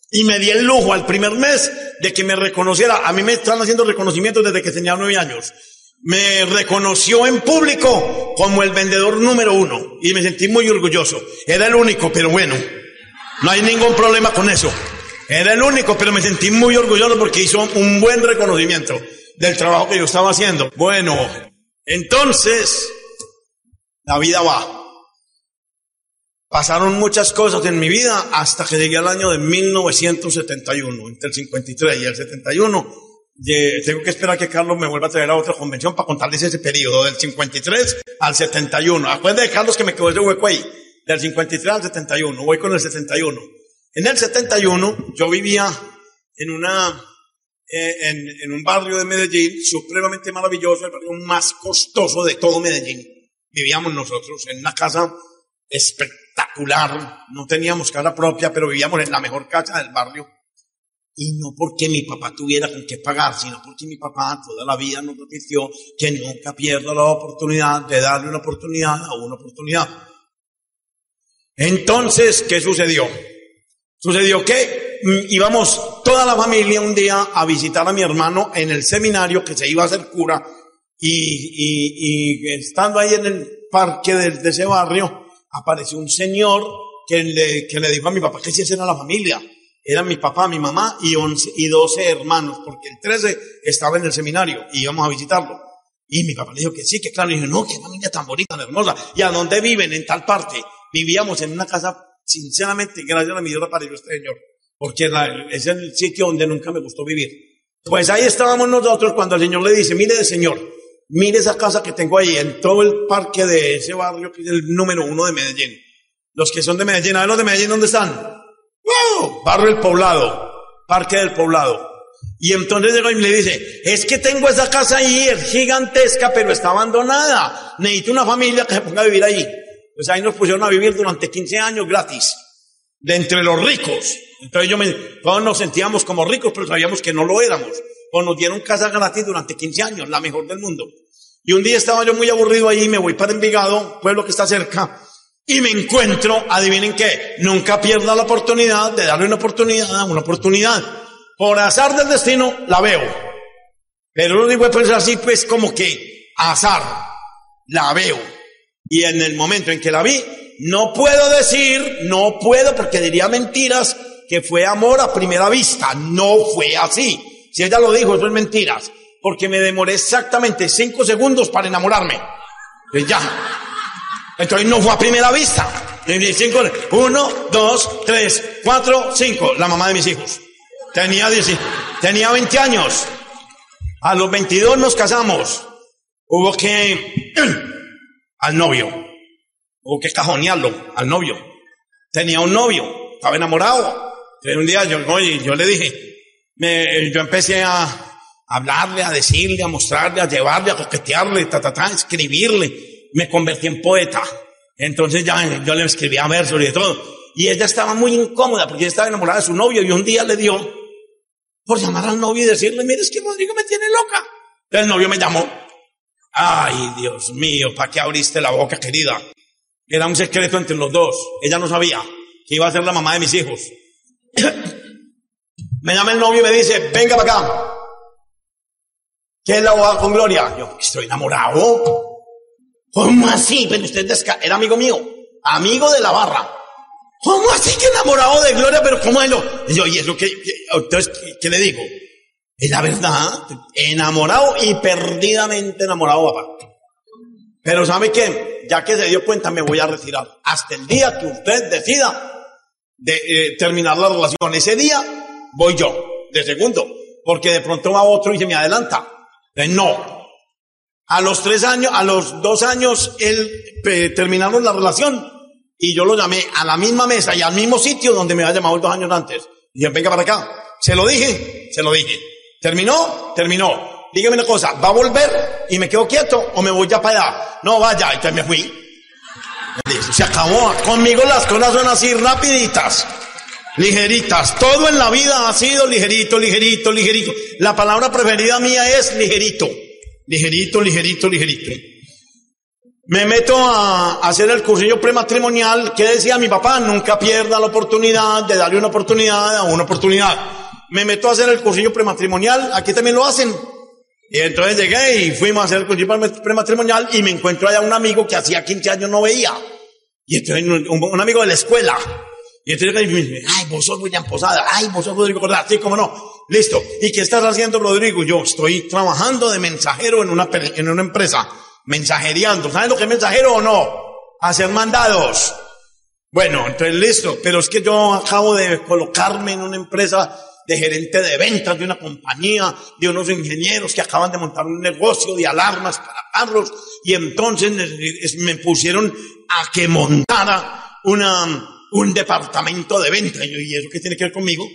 Y me di el lujo al primer mes de que me reconociera. A mí me están haciendo reconocimientos desde que tenía nueve años. Me reconoció en público como el vendedor número uno y me sentí muy orgulloso. Era el único, pero bueno, no hay ningún problema con eso. Era el único, pero me sentí muy orgulloso porque hizo un buen reconocimiento del trabajo que yo estaba haciendo. Bueno, entonces, la vida va. Pasaron muchas cosas en mi vida hasta que llegué al año de 1971, entre el 53 y el 71. Tengo que esperar que Carlos me vuelva a traer a otra convención para contarles ese periodo, del 53 al 71. Acuérdense de Carlos que me quedó ese hueco ahí, del 53 al 71. Voy con el 71. En el 71 yo vivía en una eh, en, un barrio de Medellín supremamente maravilloso, el barrio más costoso de todo Medellín. Vivíamos nosotros en una casa espectacular, no teníamos casa propia, pero vivíamos en la mejor casa del barrio. Y no porque mi papá tuviera con qué pagar, sino porque mi papá toda la vida nos repitió que nunca pierda la oportunidad de darle una oportunidad a una oportunidad. Entonces, ¿qué sucedió? Sucedió que mm, íbamos toda la familia un día a visitar a mi hermano en el seminario que se iba a hacer cura y, estando ahí en el parque de, ese barrio apareció un señor que le, que le dijo a mi papá que si esa era la familia. Era mi papá, mi mamá y, once, y 12 hermanos, porque el 13 estaba en el seminario y íbamos a visitarlo. Y mi papá le dijo que sí, que claro. Y dijo, no, qué familia tan bonita, tan hermosa. ¿Y a dónde viven? En tal parte. Vivíamos en una casa sinceramente, gracias a mi Dios para este Señor, porque es el sitio donde nunca me gustó vivir. Pues ahí estábamos nosotros cuando el Señor le dice, mire Señor, mire esa casa que tengo ahí en todo el parque de ese barrio que es el número uno de Medellín. Los que son de Medellín, a ver los de Medellín, ¿dónde están? ¡Wow! Barrio del Poblado, Parque del Poblado. Y entonces llega y le dice, es que tengo esa casa ahí, es gigantesca, pero está abandonada. Necesito una familia que se ponga a vivir ahí. Pues ahí nos pusieron a vivir durante 15 años gratis, de entre los ricos. Entonces yo me, todos nos sentíamos como ricos, pero sabíamos que no lo éramos. O nos dieron casa gratis durante 15 años, la mejor del mundo. Y un día estaba yo muy aburrido ahí, me voy para Envigado, pueblo que está cerca, y me encuentro, adivinen qué, nunca pierda la oportunidad de darle una oportunidad, una oportunidad. Por azar del destino, la veo. Pero lo digo pensar así, pues como que azar, la veo. Y en el momento en que la vi, no puedo decir, no puedo porque diría mentiras, que fue amor a primera vista. No fue así. Si ella lo dijo, eso es mentiras. Porque me demoré exactamente cinco segundos para enamorarme. Pues ya. Entonces no fue a primera vista. Uno, dos, tres, cuatro, cinco. La mamá de mis hijos. Tenía, tenía 20 años. A los 22 nos casamos. Hubo que al novio. Hubo que cajonearlo al novio. Tenía un novio, estaba enamorado. Pero un día yo, yo le dije, me, yo empecé a hablarle, a decirle, a mostrarle, a llevarle, a coquetearle, ta, ta, escribirle. Me convertí en poeta. Entonces ya yo le escribía versos y de todo. Y ella estaba muy incómoda porque estaba enamorada de su novio y un día le dio por llamar al novio y decirle, mire, es que Rodrigo me tiene loca. El novio me llamó. Ay, Dios mío, ¿para qué abriste la boca, querida? Era un secreto entre los dos. Ella no sabía que iba a ser la mamá de mis hijos. me llama el novio y me dice, venga para acá. ¿Qué es la boda con Gloria? Yo, estoy enamorado. ¿Cómo así? Pero usted era amigo mío, amigo de la barra. ¿Cómo así que enamorado de Gloria? Pero ¿cómo es lo? Yo, ¿y eso qué? Entonces, ¿qué, le digo? Es la verdad, enamorado y perdidamente enamorado, papá. Pero ¿sabe qué? Ya que se dio cuenta, me voy a retirar. Hasta el día que usted decida de eh, terminar la relación. Ese día voy yo, de segundo. Porque de pronto va otro y se me adelanta. no. A los tres años, a los dos años, él eh, terminamos la relación y yo lo llamé a la misma mesa y al mismo sitio donde me había llamado dos años antes. Y yo, venga para acá. Se lo dije, se lo dije. ¿Terminó? Terminó dígame una cosa, ¿va a volver y me quedo quieto o me voy ya para allá? No, vaya, entonces me fui. Se acabó. Conmigo las cosas son así rapiditas, ligeritas. Todo en la vida ha sido ligerito, ligerito, ligerito. La palabra preferida mía es ligerito. Ligerito, ligerito, ligerito. Me meto a hacer el cursillo prematrimonial que decía mi papá, nunca pierda la oportunidad de darle una oportunidad a una oportunidad. Me meto a hacer el cursillo prematrimonial, aquí también lo hacen. Y entonces llegué y fuimos a hacer el concilio prematrimonial y me encuentro allá un amigo que hacía 15 años no veía. Y entonces un, amigo de la escuela. Y entonces me dice, ay, vos sos William Posada, ay, vos sos Rodrigo Cordás, sí, cómo no. Listo. ¿Y qué estás haciendo, Rodrigo? Yo estoy trabajando de mensajero en una, en una empresa, mensajereando. ¿Sabes lo que es mensajero o no? Hacer mandados. Bueno, entonces listo. Pero es que yo acabo de colocarme en una empresa de gerente de ventas de una compañía, de unos ingenieros que acaban de montar un negocio de alarmas para carros y entonces me pusieron a que montara una, un departamento de ventas. Y, eso qué tiene que ver conmigo?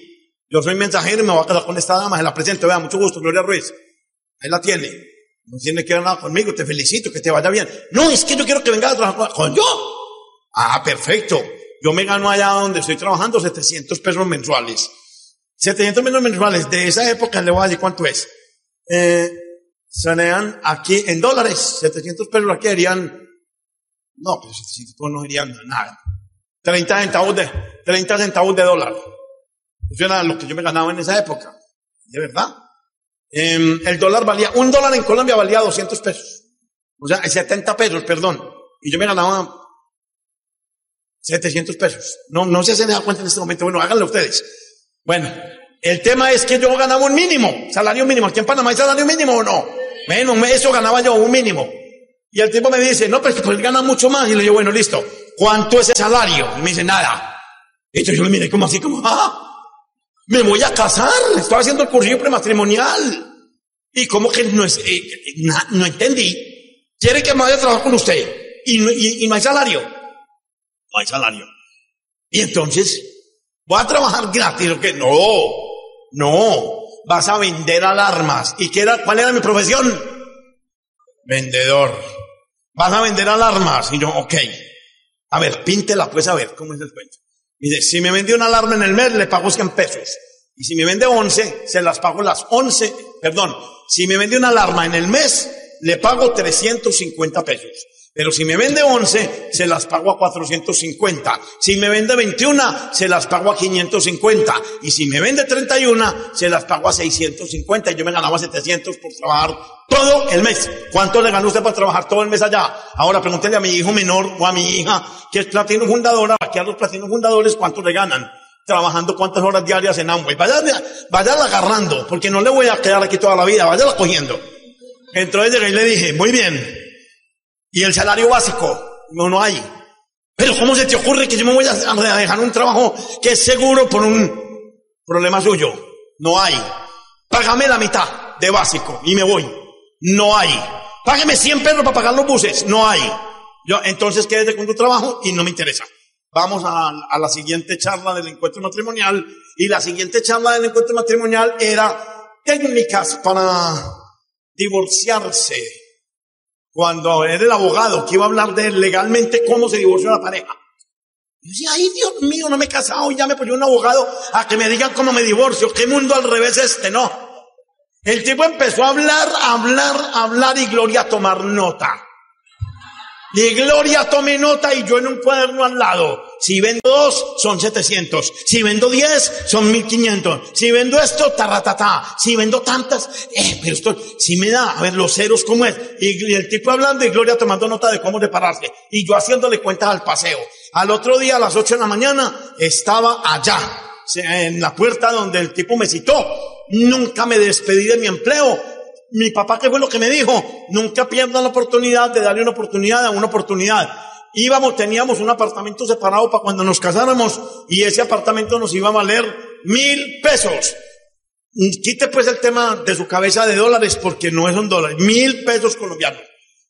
Yo soy mensajero y me voy a quedar con esta dama, se la presento, vea, mucho gusto, Gloria Ruiz. Ahí la tiene. No tiene que ver nada conmigo, te felicito, que te vaya bien. No, es que yo quiero que venga a trabajar con yo. Ah, perfecto. Yo me gano allá donde estoy trabajando 700 pesos mensuales. 700 millones mensuales de esa época, le voy a decir cuánto es. Eh, sanean aquí en dólares, 700 pesos aquí harían, no, pues 700 no harían nada. 30 centavos de, 30 centavos de dólar. Eso era lo que yo me ganaba en esa época. De verdad. Eh, el dólar valía, un dólar en Colombia valía 200 pesos. O sea, 70 pesos, perdón. Y yo me ganaba 700 pesos. No, no se da cuenta en este momento. Bueno, háganlo ustedes. Bueno, el tema es que yo ganaba un mínimo, salario mínimo. Aquí en Panamá hay salario mínimo o no. Menos, eso ganaba yo, un mínimo. Y el tipo me dice, no, pero pues gana mucho más. Y le digo, bueno, listo. ¿Cuánto es el salario? Y me dice, nada. Y yo le miré como así, como, ah, me voy a casar. Estoy haciendo el cursillo prematrimonial. Y como que no es, eh, no entendí. Quiere que me vaya a trabajar con usted. Y, y no hay salario. No hay salario. Y entonces, Voy a trabajar gratis, ¿o qué? No, no. Vas a vender alarmas. ¿Y qué era, cuál era mi profesión? Vendedor. Vas a vender alarmas. Y yo, ok. A ver, píntela pues a ver cómo es el cuento. Dice, si me vende una alarma en el mes, le pago 100 pesos. Y si me vende 11, se las pago las 11. Perdón, si me vende una alarma en el mes, le pago 350 pesos. Pero si me vende 11, se las pago a 450. Si me vende 21, se las pago a 550. Y si me vende 31, se las pago a 650. Y yo me ganaba 700 por trabajar todo el mes. ¿Cuánto le ganó usted para trabajar todo el mes allá? Ahora pregúntele a mi hijo menor o a mi hija, que es platino fundadora, aquí a los platinos fundadores, ¿cuánto le ganan? Trabajando cuántas horas diarias en Amway. Vaya, vaya agarrando, porque no le voy a quedar aquí toda la vida, vaya cogiendo. Entonces llegué y le dije, muy bien, y el salario básico, no, no hay. Pero ¿cómo se te ocurre que yo me voy a dejar un trabajo que es seguro por un problema suyo? No hay. Págame la mitad de básico y me voy. No hay. Págame 100 pesos para pagar los buses. No hay. Yo, entonces quédate con tu trabajo y no me interesa. Vamos a, a la siguiente charla del encuentro matrimonial. Y la siguiente charla del encuentro matrimonial era técnicas para divorciarse cuando era el abogado que iba a hablar de legalmente cómo se divorció la pareja. Yo decía, ay Dios mío, no me he casado y ya me ponió un abogado a que me digan cómo me divorcio. ¿Qué mundo al revés este? No. El tipo empezó a hablar, hablar, hablar y Gloria a tomar nota. Y Gloria tome nota y yo en un cuaderno al lado. Si vendo dos, son 700. Si vendo diez, son 1500. Si vendo esto, taratata. Si vendo tantas, eh, pero esto, si me da, a ver, los ceros, ¿cómo es? Y, el tipo hablando y Gloria tomando nota de cómo repararse. Y yo haciéndole cuentas al paseo. Al otro día, a las 8 de la mañana, estaba allá, en la puerta donde el tipo me citó. Nunca me despedí de mi empleo mi papá, ¿qué fue lo que me dijo? Nunca pierdan la oportunidad de darle una oportunidad a una oportunidad. Íbamos, teníamos un apartamento separado para cuando nos casáramos y ese apartamento nos iba a valer mil pesos. Quite pues el tema de su cabeza de dólares porque no es un dólar, mil pesos colombianos.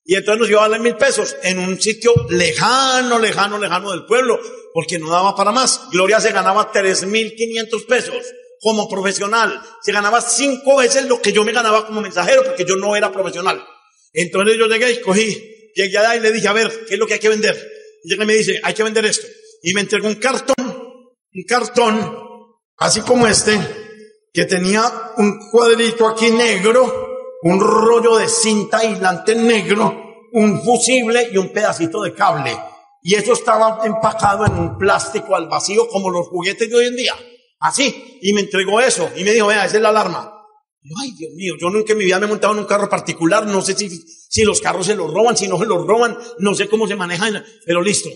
Y entonces nos iba a valer mil pesos en un sitio lejano, lejano, lejano del pueblo, porque no daba para más. Gloria se ganaba tres mil quinientos pesos como profesional. Se ganaba cinco veces lo que yo me ganaba como mensajero porque yo no era profesional. Entonces yo llegué y cogí, llegué allá y le dije, a ver, ¿qué es lo que hay que vender? Y ella me dice, hay que vender esto. Y me entregó un cartón, un cartón, así como este, que tenía un cuadrito aquí negro, un rollo de cinta aislante negro, un fusible y un pedacito de cable. Y eso estaba empacado en un plástico al vacío como los juguetes de hoy en día. Así. Y me entregó eso. Y me dijo, vea, esa es la alarma. Ay, Dios mío, yo nunca en mi vida me he montado en un carro particular. No sé si, si los carros se los roban, si no se los roban. No sé cómo se manejan, pero listo.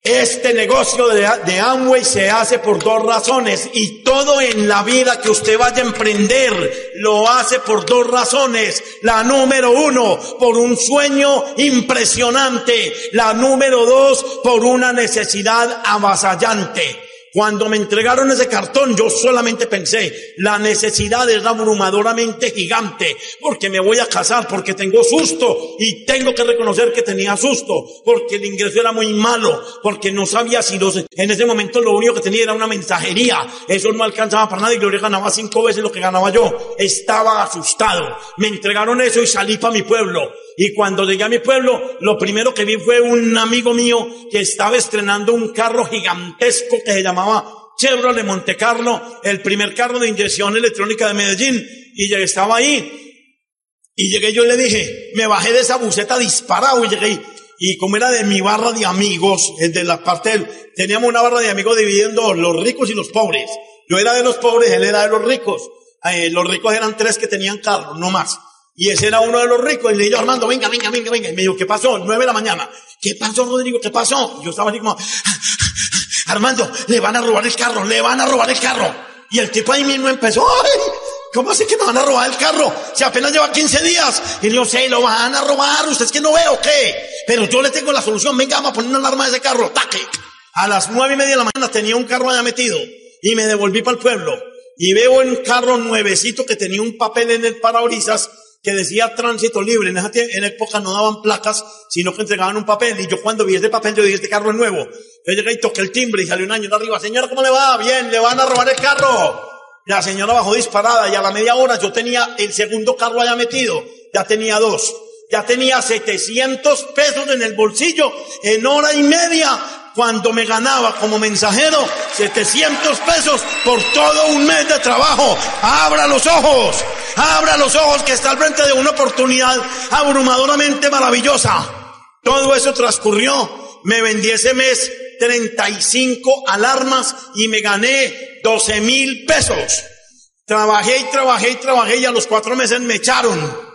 Este negocio de, de, Amway se hace por dos razones y todo en la vida que usted vaya a emprender lo hace por dos razones. La número uno, por un sueño impresionante. La número dos, por una necesidad avasallante. Cuando me entregaron ese cartón, yo solamente pensé, la necesidad es abrumadoramente gigante, porque me voy a casar, porque tengo susto, y tengo que reconocer que tenía susto, porque el ingreso era muy malo, porque no sabía si los, en ese momento lo único que tenía era una mensajería, eso no alcanzaba para nada, y Gloria ganaba cinco veces lo que ganaba yo, estaba asustado, me entregaron eso y salí para mi pueblo, y cuando llegué a mi pueblo, lo primero que vi fue un amigo mío que estaba estrenando un carro gigantesco que se llamaba Chevrolet Monte Carlo, el primer carro de inyección electrónica de Medellín. Y ya estaba ahí. Y llegué yo le dije, me bajé de esa buceta disparado y llegué. Y como era de mi barra de amigos, de la parte del, teníamos una barra de amigos dividiendo los ricos y los pobres. Yo era de los pobres, él era de los ricos. Eh, los ricos eran tres que tenían carro, no más. Y ese era uno de los ricos. Y le dijo, Armando, venga, venga, venga, venga. Y me dijo, ¿qué pasó? Nueve de la mañana. ¿Qué pasó, Rodrigo? ¿Qué pasó? Y yo estaba así como, Armando, le van a robar el carro, le van a robar el carro. Y el tipo ahí mismo empezó, ¡ay! ¿Cómo así que me van a robar el carro? Si apenas lleva 15 días. Y yo sé, lo van a robar. ¿Usted es que no veo qué? Pero yo le tengo la solución. Venga, vamos a poner una alarma de ese carro. ¡Taque! A las nueve y media de la mañana tenía un carro allá metido. Y me devolví para el pueblo. Y veo un carro nuevecito que tenía un papel en el parabrisas que decía tránsito libre. En esa en época no daban placas, sino que entregaban un papel. Y yo cuando vi este papel, yo dije, este carro es nuevo. Yo llegué y toqué el timbre y salió un año de arriba. Señora, ¿cómo le va? Bien, le van a robar el carro. La señora bajó disparada y a la media hora yo tenía el segundo carro allá metido. Ya tenía dos. Ya tenía 700 pesos en el bolsillo en hora y media cuando me ganaba como mensajero 700 pesos por todo un mes de trabajo. Abra los ojos, abra los ojos que está al frente de una oportunidad abrumadoramente maravillosa. Todo eso transcurrió. Me vendí ese mes 35 alarmas y me gané 12 mil pesos. Trabajé y trabajé y trabajé y a los cuatro meses me echaron.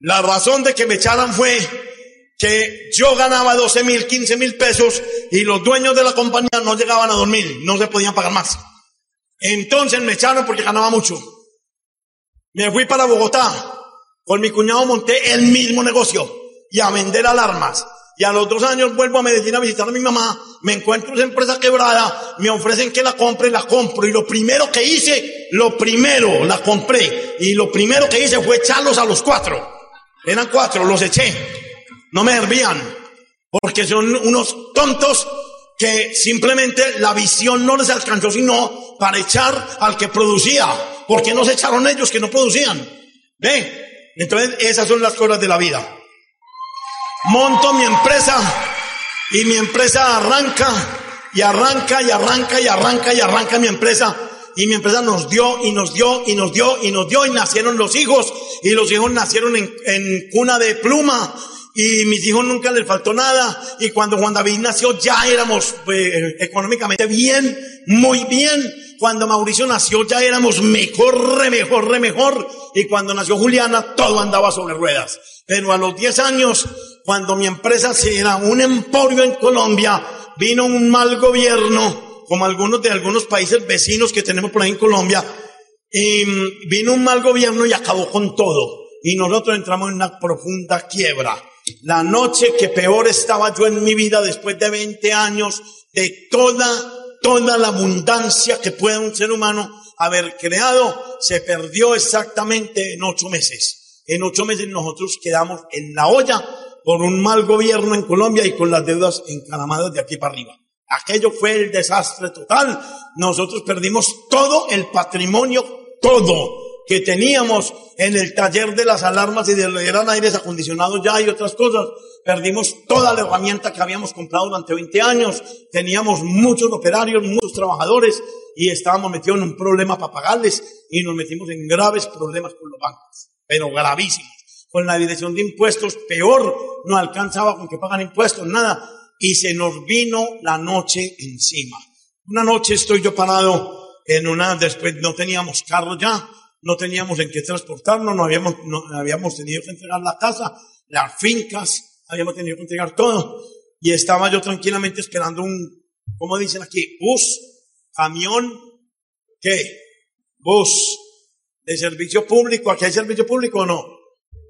La razón de que me echaran fue que yo ganaba 12 mil, 15 mil pesos y los dueños de la compañía no llegaban a dormir, no se podían pagar más. Entonces me echaron porque ganaba mucho. Me fui para Bogotá. Con mi cuñado monté el mismo negocio y a vender alarmas. Y a los dos años vuelvo a Medellín a visitar a mi mamá, me encuentro esa empresa quebrada, me ofrecen que la compre, la compro. Y lo primero que hice, lo primero, la compré. Y lo primero que hice fue echarlos a los cuatro. Eran cuatro, los eché no me servían, porque son unos tontos que simplemente la visión no les alcanzó sino para echar al que producía. porque no se echaron ellos que no producían? Ve, Entonces, esas son las cosas de la vida. Monto mi empresa y mi empresa arranca y arranca y arranca y arranca y arranca mi empresa. Y mi empresa nos dio y nos dio y nos dio y nos dio y nacieron los hijos y los hijos nacieron en, en cuna de pluma y mis hijos nunca les faltó nada y cuando Juan David nació ya éramos eh, económicamente bien, muy bien. Cuando Mauricio nació ya éramos mejor, re mejor, re mejor. Y cuando nació Juliana todo andaba sobre ruedas. Pero a los 10 años, cuando mi empresa era un emporio en Colombia, vino un mal gobierno, como algunos de algunos países vecinos que tenemos por ahí en Colombia, y mm, vino un mal gobierno y acabó con todo. Y nosotros entramos en una profunda quiebra. La noche que peor estaba yo en mi vida después de 20 años de toda, toda la abundancia que puede un ser humano haber creado, se perdió exactamente en ocho meses. En ocho meses nosotros quedamos en la olla por un mal gobierno en Colombia y con las deudas encaramadas de aquí para arriba. Aquello fue el desastre total. Nosotros perdimos todo el patrimonio, todo que teníamos en el taller de las alarmas y de eran aires acondicionados ya y otras cosas. Perdimos toda la herramienta que habíamos comprado durante 20 años. Teníamos muchos operarios, muchos trabajadores y estábamos metidos en un problema para pagarles y nos metimos en graves problemas con los bancos, pero gravísimos. Con la dirección de impuestos, peor, no alcanzaba con que pagan impuestos, nada. Y se nos vino la noche encima. Una noche estoy yo parado en una, después no teníamos carro ya, no teníamos en qué transportarnos, no habíamos, no, habíamos tenido que entregar la casa, las fincas, habíamos tenido que entregar todo. Y estaba yo tranquilamente esperando un, ¿cómo dicen aquí? Bus, camión, ¿qué? Bus de servicio público. ¿Aquí hay servicio público o no?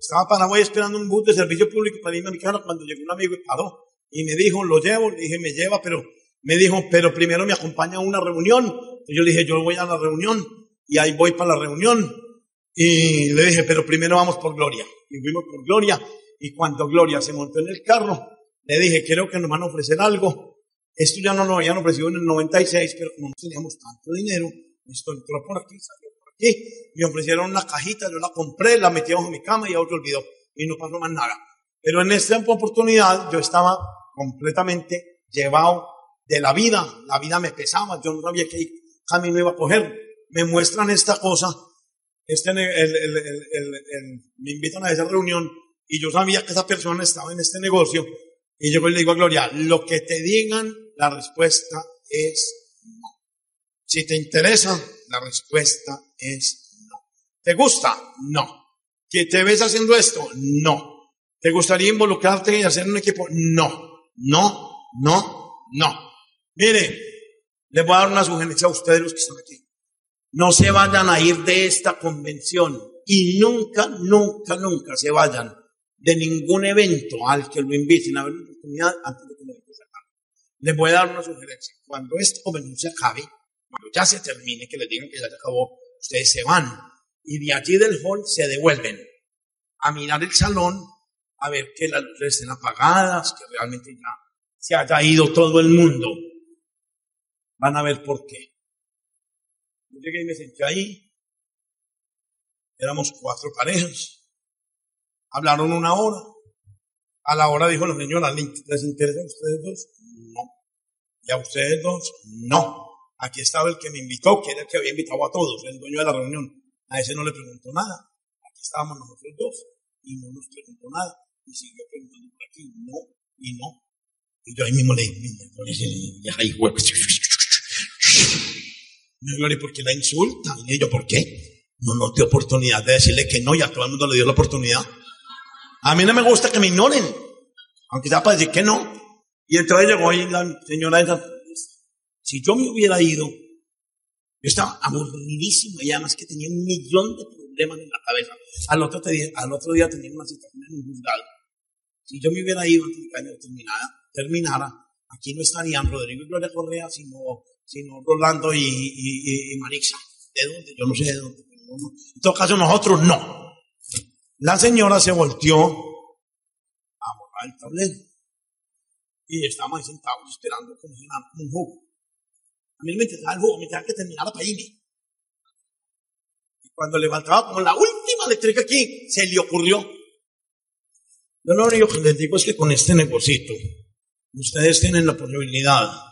Estaba Paraguay esperando un bus de servicio público para irme a mi casa cuando llegó un amigo y paró. Y me dijo, lo llevo, le dije, me lleva, pero me dijo, pero primero me acompaña a una reunión. Y yo le dije, yo voy a la reunión y ahí voy para la reunión. Y le dije, pero primero vamos por Gloria. Y fuimos por Gloria. Y cuando Gloria se montó en el carro, le dije, creo que nos van a ofrecer algo. Esto ya no lo habían ofrecido en el 96, pero como no teníamos tanto dinero, esto entró por aquí, salió por aquí. Me ofrecieron una cajita, yo la compré, la metí bajo mi cama y otro olvidó. Y no pasó más nada. Pero en esta oportunidad yo estaba completamente llevado de la vida. La vida me pesaba, yo no sabía qué camino iba a coger me muestran esta cosa, este, me invitan a esa reunión y yo sabía que esa persona estaba en este negocio y yo le digo a Gloria, lo que te digan, la respuesta es no. Si te interesa, la respuesta es no. ¿Te gusta? No. ¿Que te ves haciendo esto? No. ¿Te gustaría involucrarte y hacer un equipo? No. No, no, no. Mire, les voy a dar una sugerencia a ustedes los que están aquí no se vayan a ir de esta convención y nunca, nunca, nunca se vayan de ningún evento al que lo inviten a ver una oportunidad antes de que evento se acabe. Les voy a dar una sugerencia. Cuando esta convención se acabe, cuando ya se termine, que les digan que ya se acabó, ustedes se van y de allí del hall se devuelven a mirar el salón, a ver que las luces estén apagadas, que realmente ya se haya ido todo el mundo. Van a ver por qué. Llegué y me senté ahí. Éramos cuatro parejas. Hablaron una hora. A la hora dijo la señora, ¿les interesa a ustedes dos? No. ¿Y a ustedes dos? No. Aquí estaba el que me invitó, que era el que había invitado a todos, el dueño de la reunión. A ese no le preguntó nada. Aquí estábamos nosotros dos y no nos preguntó nada. Y siguió preguntando por aquí, no, y no. Y yo ahí mismo le dije, me Gloria, ¿por qué la insulta? Y yo, ¿por qué? No nos dio oportunidad de decirle que no y a todo el mundo le dio la oportunidad. A mí no me gusta que me ignoren, aunque sea para decir que no. Y entonces llegó ahí la señora esa, si yo me hubiera ido, yo estaba aburridísimo y además que tenía un millón de problemas en la cabeza. Al otro, día, al otro día tenía una situación en un juzgado. Si yo me hubiera ido antes de que terminara, terminara, aquí no estarían Rodrigo y Gloria Correa, sino sino Rolando y, y, Marixa. ¿De dónde? Yo no sé de dónde. En todo caso, nosotros no. La señora se volteó a borrar el tablero. Y estábamos ahí sentados esperando como un jugo. A mí me interesaba el jugo, me tenía que terminar para irme. Y cuando levantaba como la última eléctrica aquí, se le ocurrió. Yo lo único que les digo es que con este negocito, ustedes tienen la posibilidad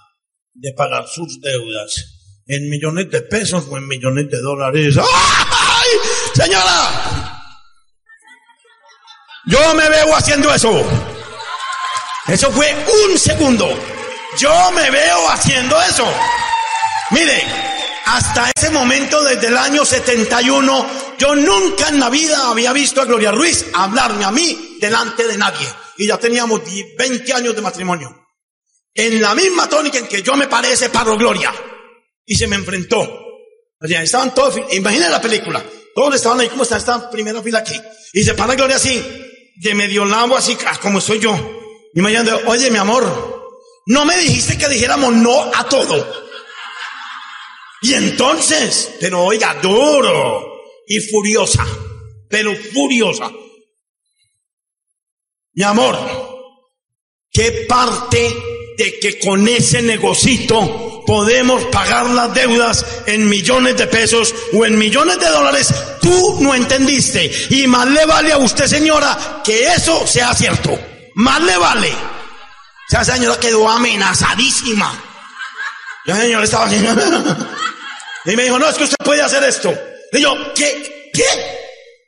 de pagar sus deudas en millones de pesos o en millones de dólares. ¡Ay! Señora, yo me veo haciendo eso. Eso fue un segundo. Yo me veo haciendo eso. Mire, hasta ese momento, desde el año 71, yo nunca en la vida había visto a Gloria Ruiz hablarme a mí delante de nadie. Y ya teníamos 20 años de matrimonio. En la misma tónica en que yo me parece paro Gloria y se me enfrentó. O estaban todos, imaginen la película, todos estaban ahí como está esta primera fila aquí. Y se para Gloria así, de medio lado así, ah, como soy yo. Y me llaman, oye mi amor, no me dijiste que dijéramos no a todo. Y entonces, pero oiga, duro y furiosa, pero furiosa. Mi amor, ¿qué parte de que con ese negocito podemos pagar las deudas en millones de pesos o en millones de dólares, tú no entendiste. Y más le vale a usted, señora, que eso sea cierto. Más le vale. Esa señora quedó amenazadísima. La señora estaba. Y me dijo, no, es que usted puede hacer esto. Y yo, ¿qué? ¿Qué?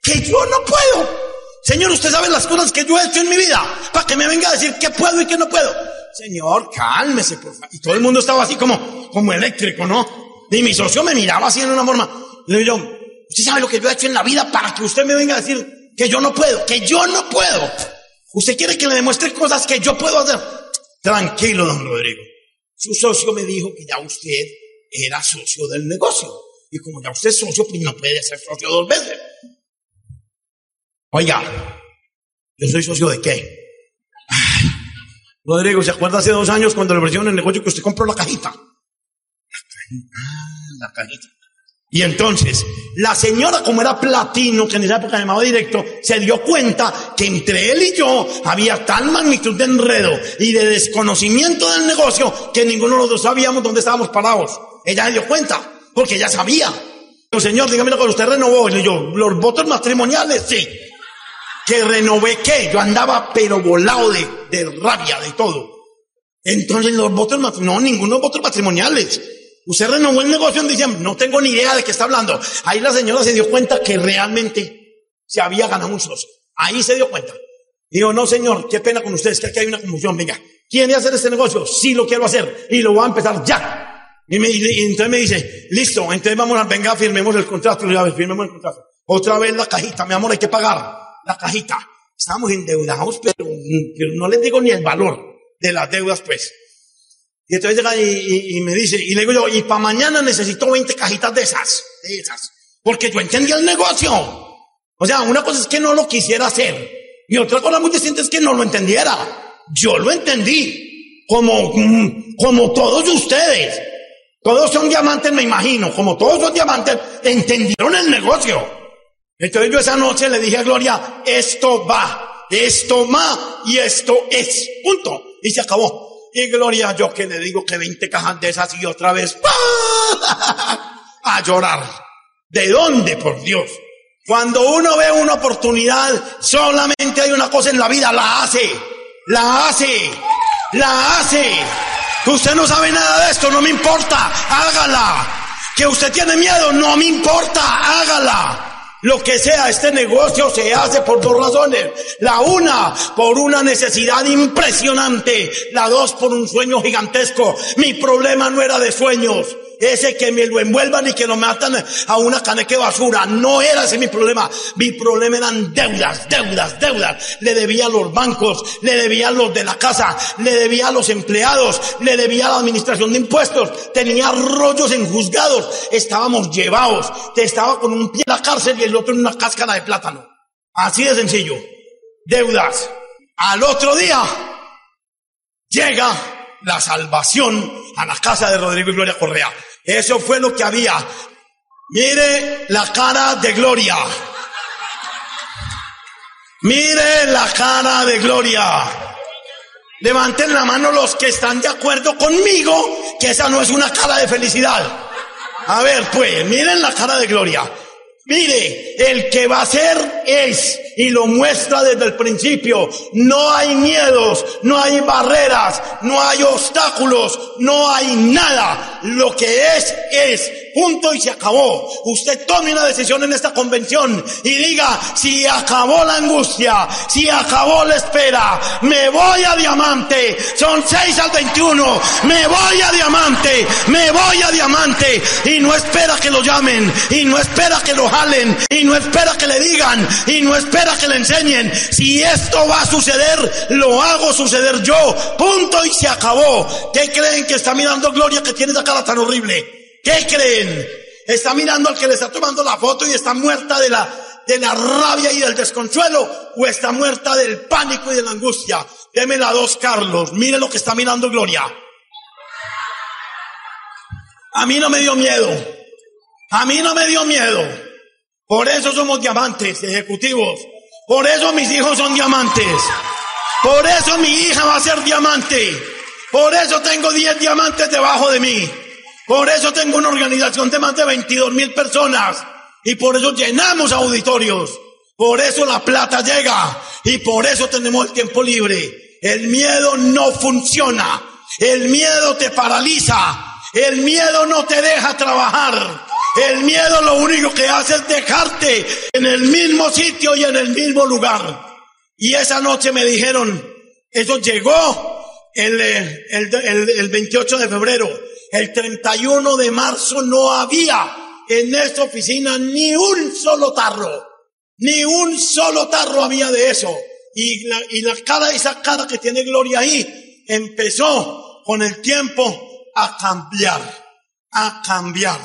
Que yo no puedo. Señor, usted sabe las cosas que yo he hecho en mi vida para que me venga a decir qué puedo y qué no puedo. Señor, cálmese, por favor. Y todo el mundo estaba así como, como eléctrico, ¿no? Y mi socio me miraba así en una forma. Le digo ¿usted sabe lo que yo he hecho en la vida para que usted me venga a decir que yo no puedo? Que yo no puedo. ¿Usted quiere que le demuestre cosas que yo puedo hacer? Tranquilo, don Rodrigo. Su socio me dijo que ya usted era socio del negocio. Y como ya usted es socio, pues no puede ser socio dos veces. Oiga, ¿yo soy socio de qué? Rodrigo, ¿se acuerda hace dos años cuando le ofrecieron el negocio que usted compró la cajita? La cajita. Y entonces, la señora, como era platino, que en esa época llamaba directo, se dio cuenta que entre él y yo había tal magnitud de enredo y de desconocimiento del negocio que ninguno de los dos sabíamos dónde estábamos parados. Ella se dio cuenta, porque ella sabía. Yo, señor, dígame lo que usted renovó. Y yo, los votos matrimoniales, sí que renové qué, yo andaba pero volado de, de rabia, de todo. Entonces los votos no, ninguno votos matrimoniales. Usted renovó el negocio en diciembre, no tengo ni idea de qué está hablando. Ahí la señora se dio cuenta que realmente se había ganado un socio. Ahí se dio cuenta. Digo, no señor, qué pena con ustedes, que aquí hay una confusión, venga. ¿Quiere hacer este negocio? Sí lo quiero hacer y lo voy a empezar ya. Y, me, y entonces me dice, listo, entonces vamos a, venga, firmemos el contrato, ya firmemos el contrato. Otra vez la cajita, mi amor, hay que pagar la cajita. Estábamos endeudados, pero, no les digo ni el valor de las deudas, pues. Y entonces llega y, me dice, y le digo yo, y para mañana necesito 20 cajitas de esas, de esas. Porque yo entendía el negocio. O sea, una cosa es que no lo quisiera hacer. Y otra cosa muy distinta es que no lo entendiera. Yo lo entendí. Como, como todos ustedes. Todos son diamantes, me imagino. Como todos son diamantes, entendieron el negocio. Entonces yo esa noche le dije a Gloria, esto va, esto va y esto es. Punto. Y se acabó. Y Gloria, yo que le digo que 20 cajas de esas y otra vez a llorar. ¿De dónde, por Dios? Cuando uno ve una oportunidad, solamente hay una cosa en la vida, la hace, la hace, la hace. Que usted no sabe nada de esto, no me importa, hágala. Que usted tiene miedo, no me importa, hágala. Lo que sea, este negocio se hace por dos razones. La una, por una necesidad impresionante. La dos, por un sueño gigantesco. Mi problema no era de sueños ese que me lo envuelvan y que lo matan a una caneque basura. No era ese mi problema. Mi problema eran deudas, deudas, deudas. Le debía a los bancos, le debía a los de la casa, le debía a los empleados, le debía a la administración de impuestos. Tenía rollos en juzgados. Estábamos llevados. Estaba con un pie en la cárcel y el otro en una cáscara de plátano. Así de sencillo. Deudas. Al otro día llega la salvación a la casa de Rodrigo y Gloria Correa. Eso fue lo que había. Mire la cara de Gloria. Mire la cara de Gloria. Levanten la mano los que están de acuerdo conmigo que esa no es una cara de felicidad. A ver, pues, miren la cara de Gloria. Mire, el que va a ser es y lo muestra desde el principio. No hay miedos, no hay barreras, no hay obstáculos, no hay nada. Lo que es, es. Punto y se acabó. Usted tome una decisión en esta convención y diga, si acabó la angustia, si acabó la espera, me voy a diamante. Son 6 al 21. Me voy a diamante, me voy a diamante. Y no espera que lo llamen, y no espera que lo y no espera que le digan y no espera que le enseñen. Si esto va a suceder, lo hago suceder yo. Punto y se acabó. ¿Qué creen que está mirando Gloria que tiene esa cara tan horrible? ¿Qué creen? Está mirando al que le está tomando la foto y está muerta de la, de la rabia y del desconsuelo o está muerta del pánico y de la angustia. Deme la dos, Carlos. Mire lo que está mirando Gloria. A mí no me dio miedo. A mí no me dio miedo. Por eso somos diamantes ejecutivos. Por eso mis hijos son diamantes. Por eso mi hija va a ser diamante. Por eso tengo 10 diamantes debajo de mí. Por eso tengo una organización de más de 22 mil personas. Y por eso llenamos auditorios. Por eso la plata llega. Y por eso tenemos el tiempo libre. El miedo no funciona. El miedo te paraliza. El miedo no te deja trabajar. El miedo lo único que hace es dejarte en el mismo sitio y en el mismo lugar. Y esa noche me dijeron, eso llegó el, el, 28 de febrero. El 31 de marzo no había en esta oficina ni un solo tarro. Ni un solo tarro había de eso. Y la, y la cara, esa cara que tiene Gloria ahí, empezó con el tiempo a cambiar. A cambiar.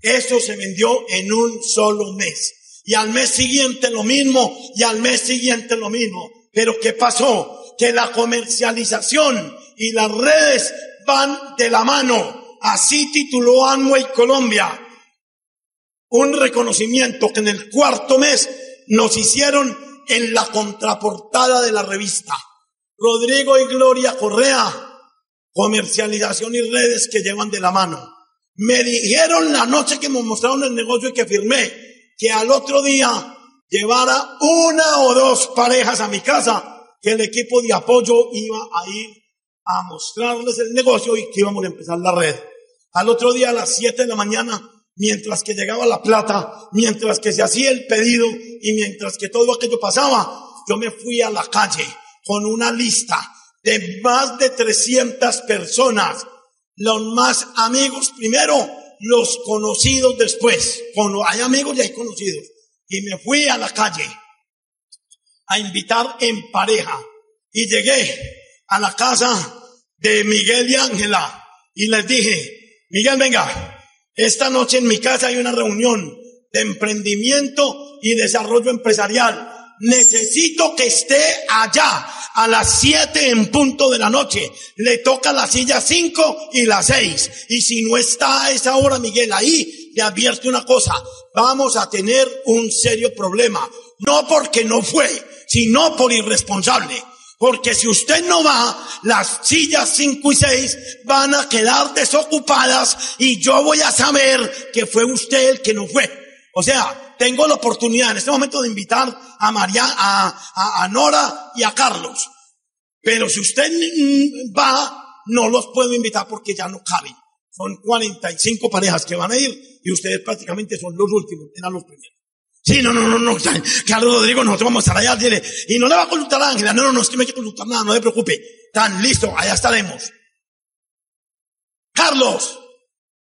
Eso se vendió en un solo mes. Y al mes siguiente lo mismo, y al mes siguiente lo mismo. Pero ¿qué pasó? Que la comercialización y las redes van de la mano. Así tituló Amway Colombia. Un reconocimiento que en el cuarto mes nos hicieron en la contraportada de la revista. Rodrigo y Gloria Correa, comercialización y redes que llevan de la mano. Me dijeron la noche que me mostraron el negocio y que firmé que al otro día llevara una o dos parejas a mi casa, que el equipo de apoyo iba a ir a mostrarles el negocio y que íbamos a empezar la red. Al otro día a las 7 de la mañana, mientras que llegaba la plata, mientras que se hacía el pedido y mientras que todo aquello pasaba, yo me fui a la calle con una lista de más de 300 personas los más amigos primero, los conocidos después. Hay amigos y hay conocidos. Y me fui a la calle a invitar en pareja. Y llegué a la casa de Miguel y Ángela y les dije, Miguel, venga, esta noche en mi casa hay una reunión de emprendimiento y desarrollo empresarial. Necesito que esté allá a las 7 en punto de la noche. Le toca la silla 5 y la 6. Y si no está a esa hora, Miguel, ahí, le advierte una cosa. Vamos a tener un serio problema. No porque no fue, sino por irresponsable. Porque si usted no va, las sillas 5 y 6 van a quedar desocupadas y yo voy a saber que fue usted el que no fue. O sea, tengo la oportunidad en este momento de invitar a María, a, a, Nora y a Carlos. Pero si usted va, no los puedo invitar porque ya no caben. Son 45 parejas que van a ir y ustedes prácticamente son los últimos, eran los primeros. Sí, no, no, no, no, Carlos Rodrigo, nosotros vamos a estar allá, tiene, y no le va a consultar a Ángela, no, no, no, es que no consultar nada, no se preocupe. Tan listo, allá estaremos. Carlos,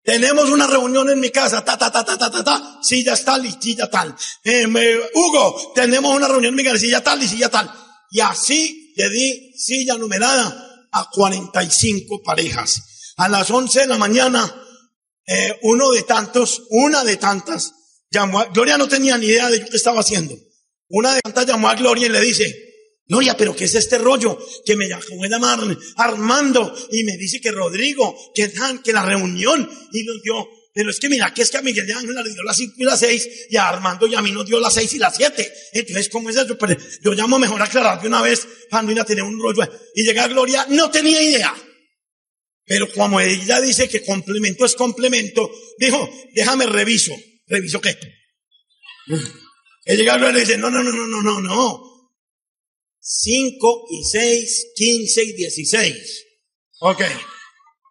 tenemos una reunión en mi casa, ta, ta, ta, ta, ta, ta, ta, silla tal y silla tal. Eh, Hugo, tenemos una reunión en mi casa, silla tal y silla tal. Y así le di silla numerada a 45 parejas. A las 11 de la mañana, eh, uno de tantos, una de tantas, llamó a, Gloria no tenía ni idea de que estaba haciendo. Una de tantas llamó a Gloria y le dice, Gloria, pero ¿qué es este rollo? Que me llamó a Armando y me dice que Rodrigo, que dan, que la reunión y nos dio, pero es que mira, que es que a Miguel de Ángel le dio las 5 y las 6 y a Armando y a mí nos dio las 6 y las 7. Entonces, ¿cómo es eso? Pero yo llamo mejor a aclarar de una vez cuando iba a tener un rollo. Y llega Gloria, no tenía idea. Pero como ella dice que complemento es complemento, dijo, déjame reviso. ¿Reviso qué? Que llega y le dice, no, no, no, no, no, no, no. 5 y 6, 15 y 16. Ok.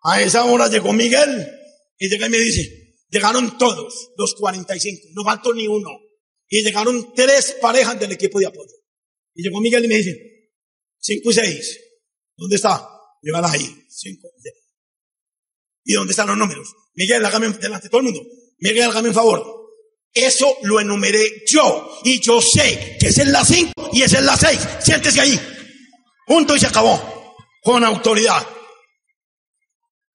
A esa hora llegó Miguel y llega y me dice, llegaron todos, los 45, no faltó ni uno. Y llegaron tres parejas del equipo de apoyo. Y llegó Miguel y me dice, 5 y 6, ¿dónde está? Llegan ahí, 5 y 6. ¿Y dónde están los números? Miguel, hágame delante de todo el mundo. Miguel, hágame un favor. Eso lo enumeré yo. Y yo sé que esa es la 5 y esa es la 6. Siéntese ahí. Punto y se acabó. Con autoridad.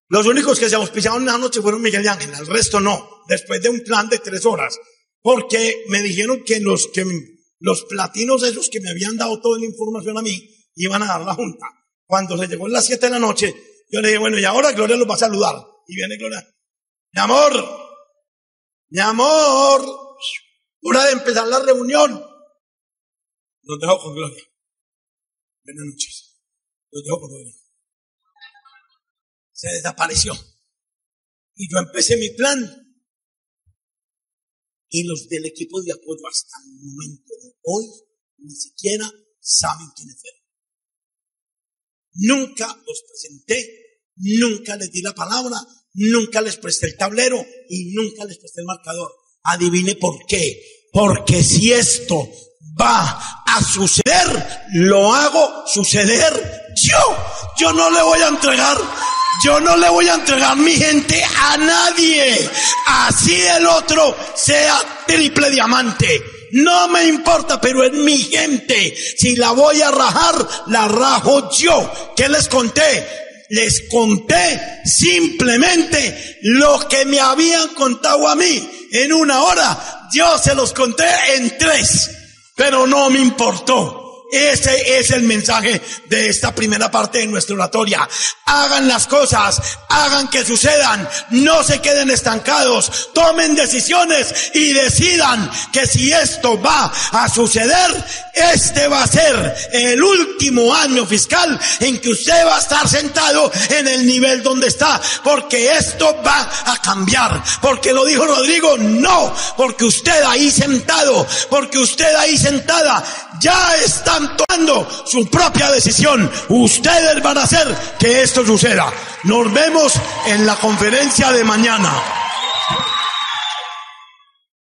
Los únicos que se auspiciaron una noche fueron Miguel y Ángel, el resto no. Después de un plan de tres horas. Porque me dijeron que los, que los platinos esos que me habían dado toda la información a mí iban a dar la junta. Cuando se llegó a las 7 de la noche, yo le dije, bueno, y ahora Gloria los va a saludar. Y viene Gloria. Mi amor, mi amor, hora de empezar la reunión. Los dejo con Gloria. Buenas noches. Los dejo con Gloria. Se desapareció. Y yo empecé mi plan. Y los del equipo de apoyo hasta el momento de hoy ni siquiera saben quiénes eran. Nunca los presenté, nunca les di la palabra, nunca les presté el tablero y nunca les presté el marcador. Adivine por qué. Porque si esto va a suceder, lo hago suceder yo. Yo no le voy a entregar, yo no le voy a entregar mi gente a nadie. Así el otro sea triple diamante. No me importa, pero es mi gente. Si la voy a rajar, la rajo yo. ¿Qué les conté? Les conté simplemente lo que me habían contado a mí en una hora. Yo se los conté en tres, pero no me importó. Ese es el mensaje de esta primera parte de nuestra oratoria. Hagan las cosas, hagan que sucedan, no se queden estancados, tomen decisiones y decidan que si esto va a suceder, este va a ser el último año fiscal en que usted va a estar sentado en el nivel donde está, porque esto va a cambiar, porque lo dijo Rodrigo, no, porque usted ahí sentado, porque usted ahí sentada, ya están tomando su propia decisión. Ustedes van a hacer que esto suceda. Nos vemos en la conferencia de mañana.